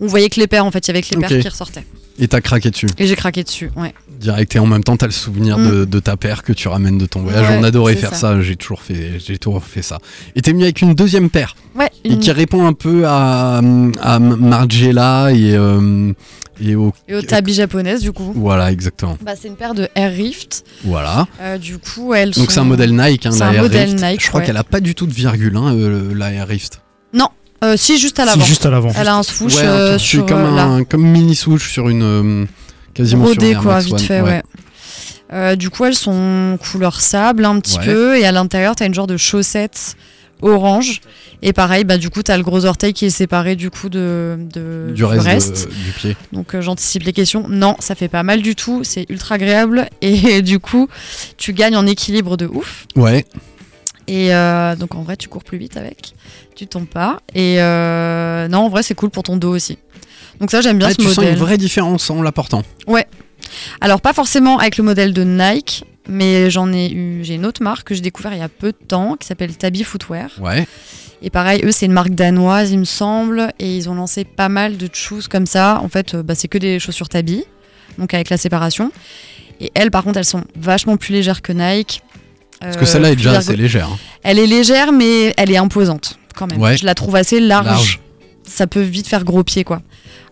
Speaker 4: on voyait que les paires, en fait, il y avait que les paires qui ressortaient.
Speaker 1: Et t'as craqué dessus
Speaker 4: Et j'ai craqué dessus, ouais.
Speaker 1: direct et en même temps t'as le souvenir de, de ta paire que tu ramènes de ton voyage.
Speaker 4: Ouais,
Speaker 1: On adorait faire
Speaker 4: ça.
Speaker 1: ça, j'ai toujours fait j'ai toujours fait ça. Et t'es venu avec une deuxième paire
Speaker 4: Ouais,
Speaker 1: et qui répond un peu à, à Margiela et, euh, et au
Speaker 4: Et au tabi japonaise, du coup.
Speaker 1: voilà exactement.
Speaker 4: Bah, c'est une paire de Air Rift.
Speaker 1: Voilà.
Speaker 4: Euh, du coup, elles
Speaker 1: Donc
Speaker 4: sont-
Speaker 1: c'est un modèle Nike, hein,
Speaker 4: C'est
Speaker 1: la
Speaker 4: un
Speaker 1: Air
Speaker 4: modèle
Speaker 1: Rift.
Speaker 4: Nike,
Speaker 1: Je crois
Speaker 4: ouais.
Speaker 1: qu'elle a pas du tout de virgule, hein, euh, la Air Rift.
Speaker 4: Non, euh, si, juste à
Speaker 2: Si,
Speaker 4: l'avant.
Speaker 2: juste à l'avant.
Speaker 4: Elle a un swoosh
Speaker 1: Ouais, un
Speaker 4: euh, sur
Speaker 1: comme
Speaker 4: euh,
Speaker 1: un comme mini swoosh sur une euh, quasiment sur
Speaker 4: rodé
Speaker 1: une Air
Speaker 4: quoi,
Speaker 1: Max
Speaker 4: vite
Speaker 1: One.
Speaker 4: fait, ouais. Euh, du coup, elles sont couleur sable un petit
Speaker 1: Ouais.
Speaker 4: peu, et à l'intérieur, t'as une genre de chaussette orange. Et pareil, bah du coup, t'as le gros orteil qui est séparé du coup de, de-
Speaker 1: Du reste, de- du pied.
Speaker 4: Donc euh, j'anticipe les questions. Non, ça fait pas mal du tout. C'est ultra agréable et du coup, tu gagnes en équilibre de ouf.
Speaker 1: Ouais.
Speaker 4: Et euh, donc en vrai, tu cours plus vite avec, tu tombes pas. Et euh, non, en vrai, c'est cool pour ton dos aussi. Donc ça, j'aime bien
Speaker 1: Ah,
Speaker 4: ce
Speaker 1: tu sens une vraie différence en la portant.
Speaker 4: Ouais. Alors pas forcément avec le modèle de Nike, mais j'en ai eu, j'ai une autre marque que j'ai découvert il y a peu de temps qui s'appelle Tabi Footwear.
Speaker 1: Ouais.
Speaker 4: Et pareil, eux c'est une marque danoise, il me semble, et ils ont lancé pas mal de choses comme ça. En fait, euh, bah, c'est que des chaussures Tabi, donc avec la séparation. Et elles, par contre, elles sont vachement plus légères que Nike.
Speaker 1: Parce que celle-là est déjà assez légère. hein.
Speaker 4: Elle est légère, mais elle est imposante quand même.
Speaker 1: Ouais.
Speaker 4: Je la trouve assez large.
Speaker 1: Large.
Speaker 4: Ça peut vite faire gros pied quoi.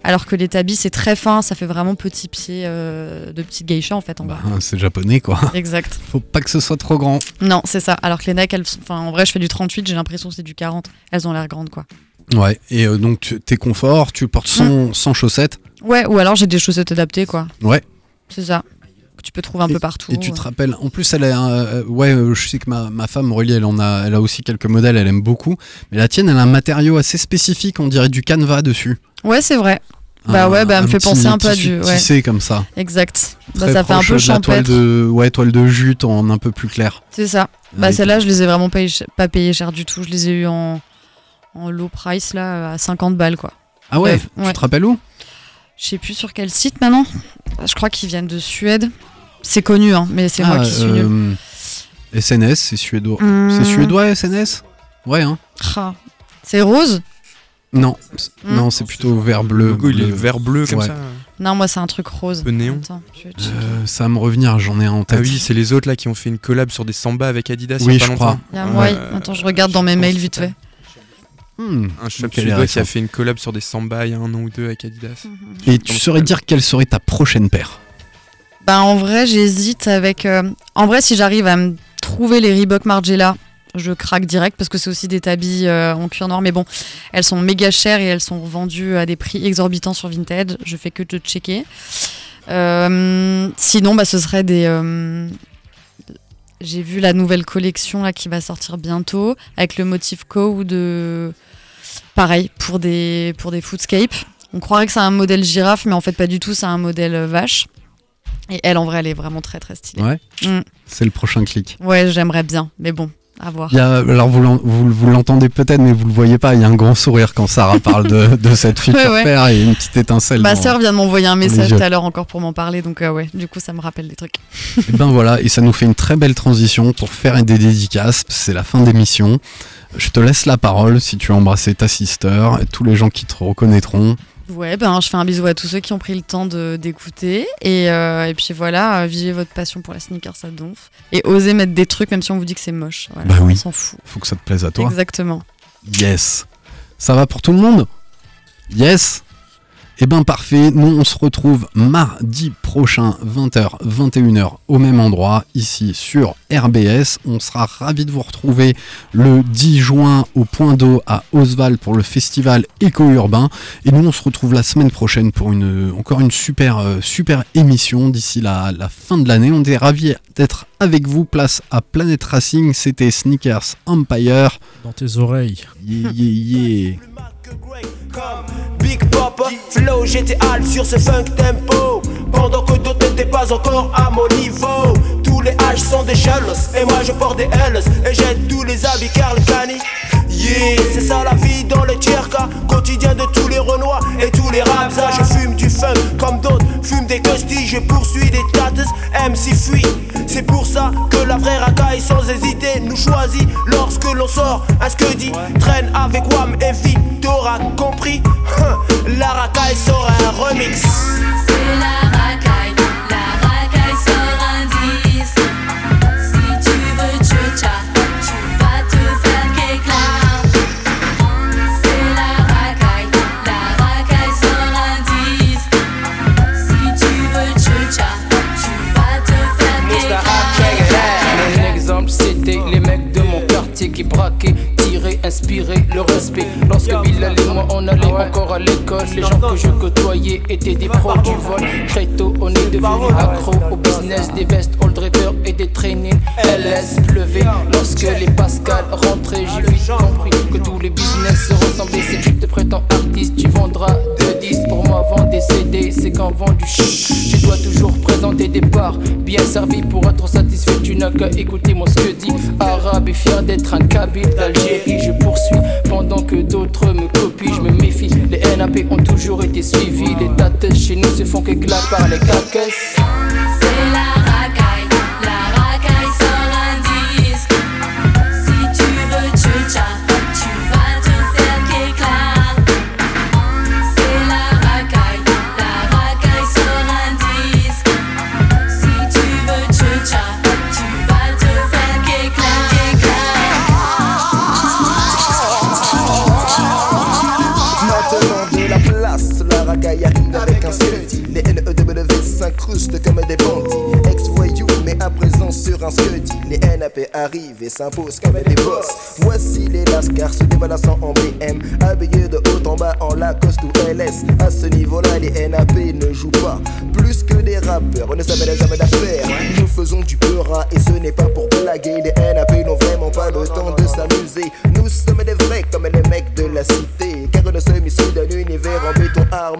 Speaker 4: Alors que les tabis c'est très fin, ça fait vraiment petit pied euh, de petite geisha en fait en bas.
Speaker 1: Ah, C'est japonais quoi.
Speaker 4: Exact.
Speaker 1: Faut pas que ce soit trop grand.
Speaker 4: Non, c'est ça. Alors que les necks, elles, en vrai je fais du 38, j'ai l'impression que c'est du 40. Elles ont l'air grandes quoi.
Speaker 1: Ouais, et euh, donc t'es confort, tu portes sans,
Speaker 4: Mm.
Speaker 1: sans chaussettes.
Speaker 4: Ouais, ou alors j'ai des chaussettes adaptées quoi.
Speaker 1: Ouais.
Speaker 4: C'est ça. Tu peux trouver un peu partout.
Speaker 1: Et tu te rappelles, en plus, elle a, euh, ouais, euh, je sais que ma, ma femme Aurélie, elle en a, elle a aussi quelques modèles, elle aime beaucoup. Mais la tienne, elle a un matériau assez spécifique, on dirait du canevas dessus.
Speaker 4: Ouais, c'est vrai. Bah
Speaker 1: Un-
Speaker 4: ouais, bah elle me fait penser un peu à du. Ouais.
Speaker 1: Tissé comme ça.
Speaker 4: Exact. Bah, ça fait un peu
Speaker 1: la toile
Speaker 4: champêtre.
Speaker 1: de, ouais, toile de jute en un peu plus clair.
Speaker 4: C'est ça. Bah celles-là, je les ai vraiment pas, pas payées cher du tout. Je les ai eu en, en low price là, à 50 balles quoi.
Speaker 1: Ah ouais,
Speaker 4: Bref,
Speaker 1: tu te rappelles où?
Speaker 4: Je sais plus sur quel site maintenant. Je crois qu'ils viennent de Suède. C'est connu, hein, mais c'est
Speaker 1: Ah,
Speaker 4: moi qui suis nul.
Speaker 1: euh, SNS, c'est suédois.
Speaker 4: Hum.
Speaker 1: C'est suédois SNS Ouais, hein
Speaker 4: Ah. C'est rose?
Speaker 1: Non, c'est-
Speaker 4: Hmm.
Speaker 1: non, c'est plutôt vert bleu.
Speaker 3: Le logo, il est vert bleu comme
Speaker 1: Ouais.
Speaker 3: ça.
Speaker 4: Non, moi c'est un truc rose.
Speaker 3: peu néon.
Speaker 4: Attends, je.
Speaker 1: Euh, ça va me revenir, j'en ai un en tête.
Speaker 3: Ah oui, c'est les autres là qui ont fait une collab sur des samba avec Adidas il
Speaker 1: Oui,
Speaker 3: y a pas
Speaker 1: je
Speaker 3: longtemps.
Speaker 1: crois.
Speaker 4: Il y a moi,
Speaker 3: Euh,
Speaker 4: attends, je regarde dans mes mails vite fait.
Speaker 1: Hmm.
Speaker 3: Un shop suédois qui a fait une collab sur des samba il y a un an ou deux avec Adidas.
Speaker 1: Et tu saurais dire quelle serait ta prochaine paire?
Speaker 4: Bah en vrai, j'hésite avec. euh, En vrai, si j'arrive à me trouver les Reebok Margiela, je craque direct parce que c'est aussi des tabis euh, en cuir noir. Mais bon, elles sont méga chères et elles sont vendues à des prix exorbitants sur Vinted. Je fais que de checker. Euh, sinon, bah ce serait des. J'ai vu la nouvelle collection là qui va sortir bientôt avec le motif Co de. Pareil pour des pour des foodscapes. On croirait que c'est un modèle girafe, mais en fait pas du tout. C'est un modèle vache. Et elle, en vrai, elle est vraiment très très stylée.
Speaker 1: Ouais.
Speaker 4: Mm.
Speaker 1: C'est le prochain clic.
Speaker 4: Ouais, j'aimerais bien, mais bon, à voir.
Speaker 1: Il y a, alors vous, vous, vous l'entendez peut-être, mais vous le voyez pas. Il y a un grand sourire quand Sarah parle de, de cette future
Speaker 4: Ouais, ouais.
Speaker 1: paire et une petite étincelle.
Speaker 4: Ma sœur vient de m'envoyer un message tout à l'heure encore pour m'en parler, donc euh, ouais, du coup ça me rappelle des trucs.
Speaker 1: Et ben voilà, et ça nous fait une très belle transition pour faire des dédicaces. C'est la fin d'émission. Je te laisse la parole si tu veux embrasser ta sister et tous les gens qui te reconnaîtront.
Speaker 4: Ouais, ben je fais un bisou à tous ceux qui ont pris le temps de d'écouter et, euh, et puis voilà, euh, vivez votre passion pour la sneaker, ça donf et osez mettre des trucs même si on vous dit que c'est moche. Voilà,
Speaker 1: bah oui,
Speaker 4: on s'en fout.
Speaker 1: faut que ça te plaise à toi.
Speaker 4: Exactement.
Speaker 1: Yes. Ça va pour tout le monde? Yes Eh ben parfait, nous on se retrouve mardi prochain 20h 21h au même endroit ici sur RBS. On sera ravis de vous retrouver le 10 juin au Point d'eau à Osval pour le festival éco-urbain et nous on se retrouve la semaine prochaine pour une encore une super euh, super émission d'ici la, la fin de l'année. On est ravis d'être avec vous place à Planet Racing, c'était Sneakers Empire.
Speaker 2: Dans tes oreilles.
Speaker 1: Yeah, yeah, yeah.
Speaker 7: Big Papa, flow, j'étais alt sur ce funk tempo. Pendant que d'autres n'étaient pas encore à mon niveau. Tous les H sont des jealous, et moi je porte des L's. Et j'aide tous les habits Carl. Yeah, c'est ça la vie dans le tierka. Quotidien de tous les Renois et tous les Rapsa. Je fume du funk comme d'autres, fume des costilles. Je poursuis des tatas, MC fuit. C'est pour ça que la vraie racaille sans hésiter nous choisit lorsque l'on sort. Un scuddy traîne avec Wam et Vic. T'auras compris, la racaille sera un remix.
Speaker 8: C'est la racaille,
Speaker 9: on allait encore à l'école, les gens que je côtoyais étaient des pros du vol. Très tôt, on est devenu accro au business des vestes, old river et des trainings. LS pleuvait lorsque les Pascal rentraient. J'ai vite compris que tous les business se ressemblaient. Si tu te prétends artiste, tu vendras des CD, c'est quand vend du shit. Tu dois toujours présenter des parts bien servi pour être satisfait. Tu n'as qu'à écouter mon ce que dit. Arabe et fier d'être un kabyle d'Algérie. Je poursuis pendant que d'autres me copient. Je me méfie. Les NAP ont toujours été suivis. Les dates chez nous se font qu'éclat par les
Speaker 8: la ce que
Speaker 10: dit Les NAP arrivent et s'imposent comme des boss. Voici les lascars se déballassant en BM Habillés de haut en bas en Lacoste ou LS À ce niveau-là les NAP ne jouent pas. Plus que des rappeurs, on ne s'appelle jamais d'affaires. Nous faisons du peurat et ce n'est pas pour blaguer. Les NAP n'ont vraiment pas le temps de s'amuser. Nous sommes des vrais comme les mecs de la cité Car nous sommes issus d'un univers en béton armé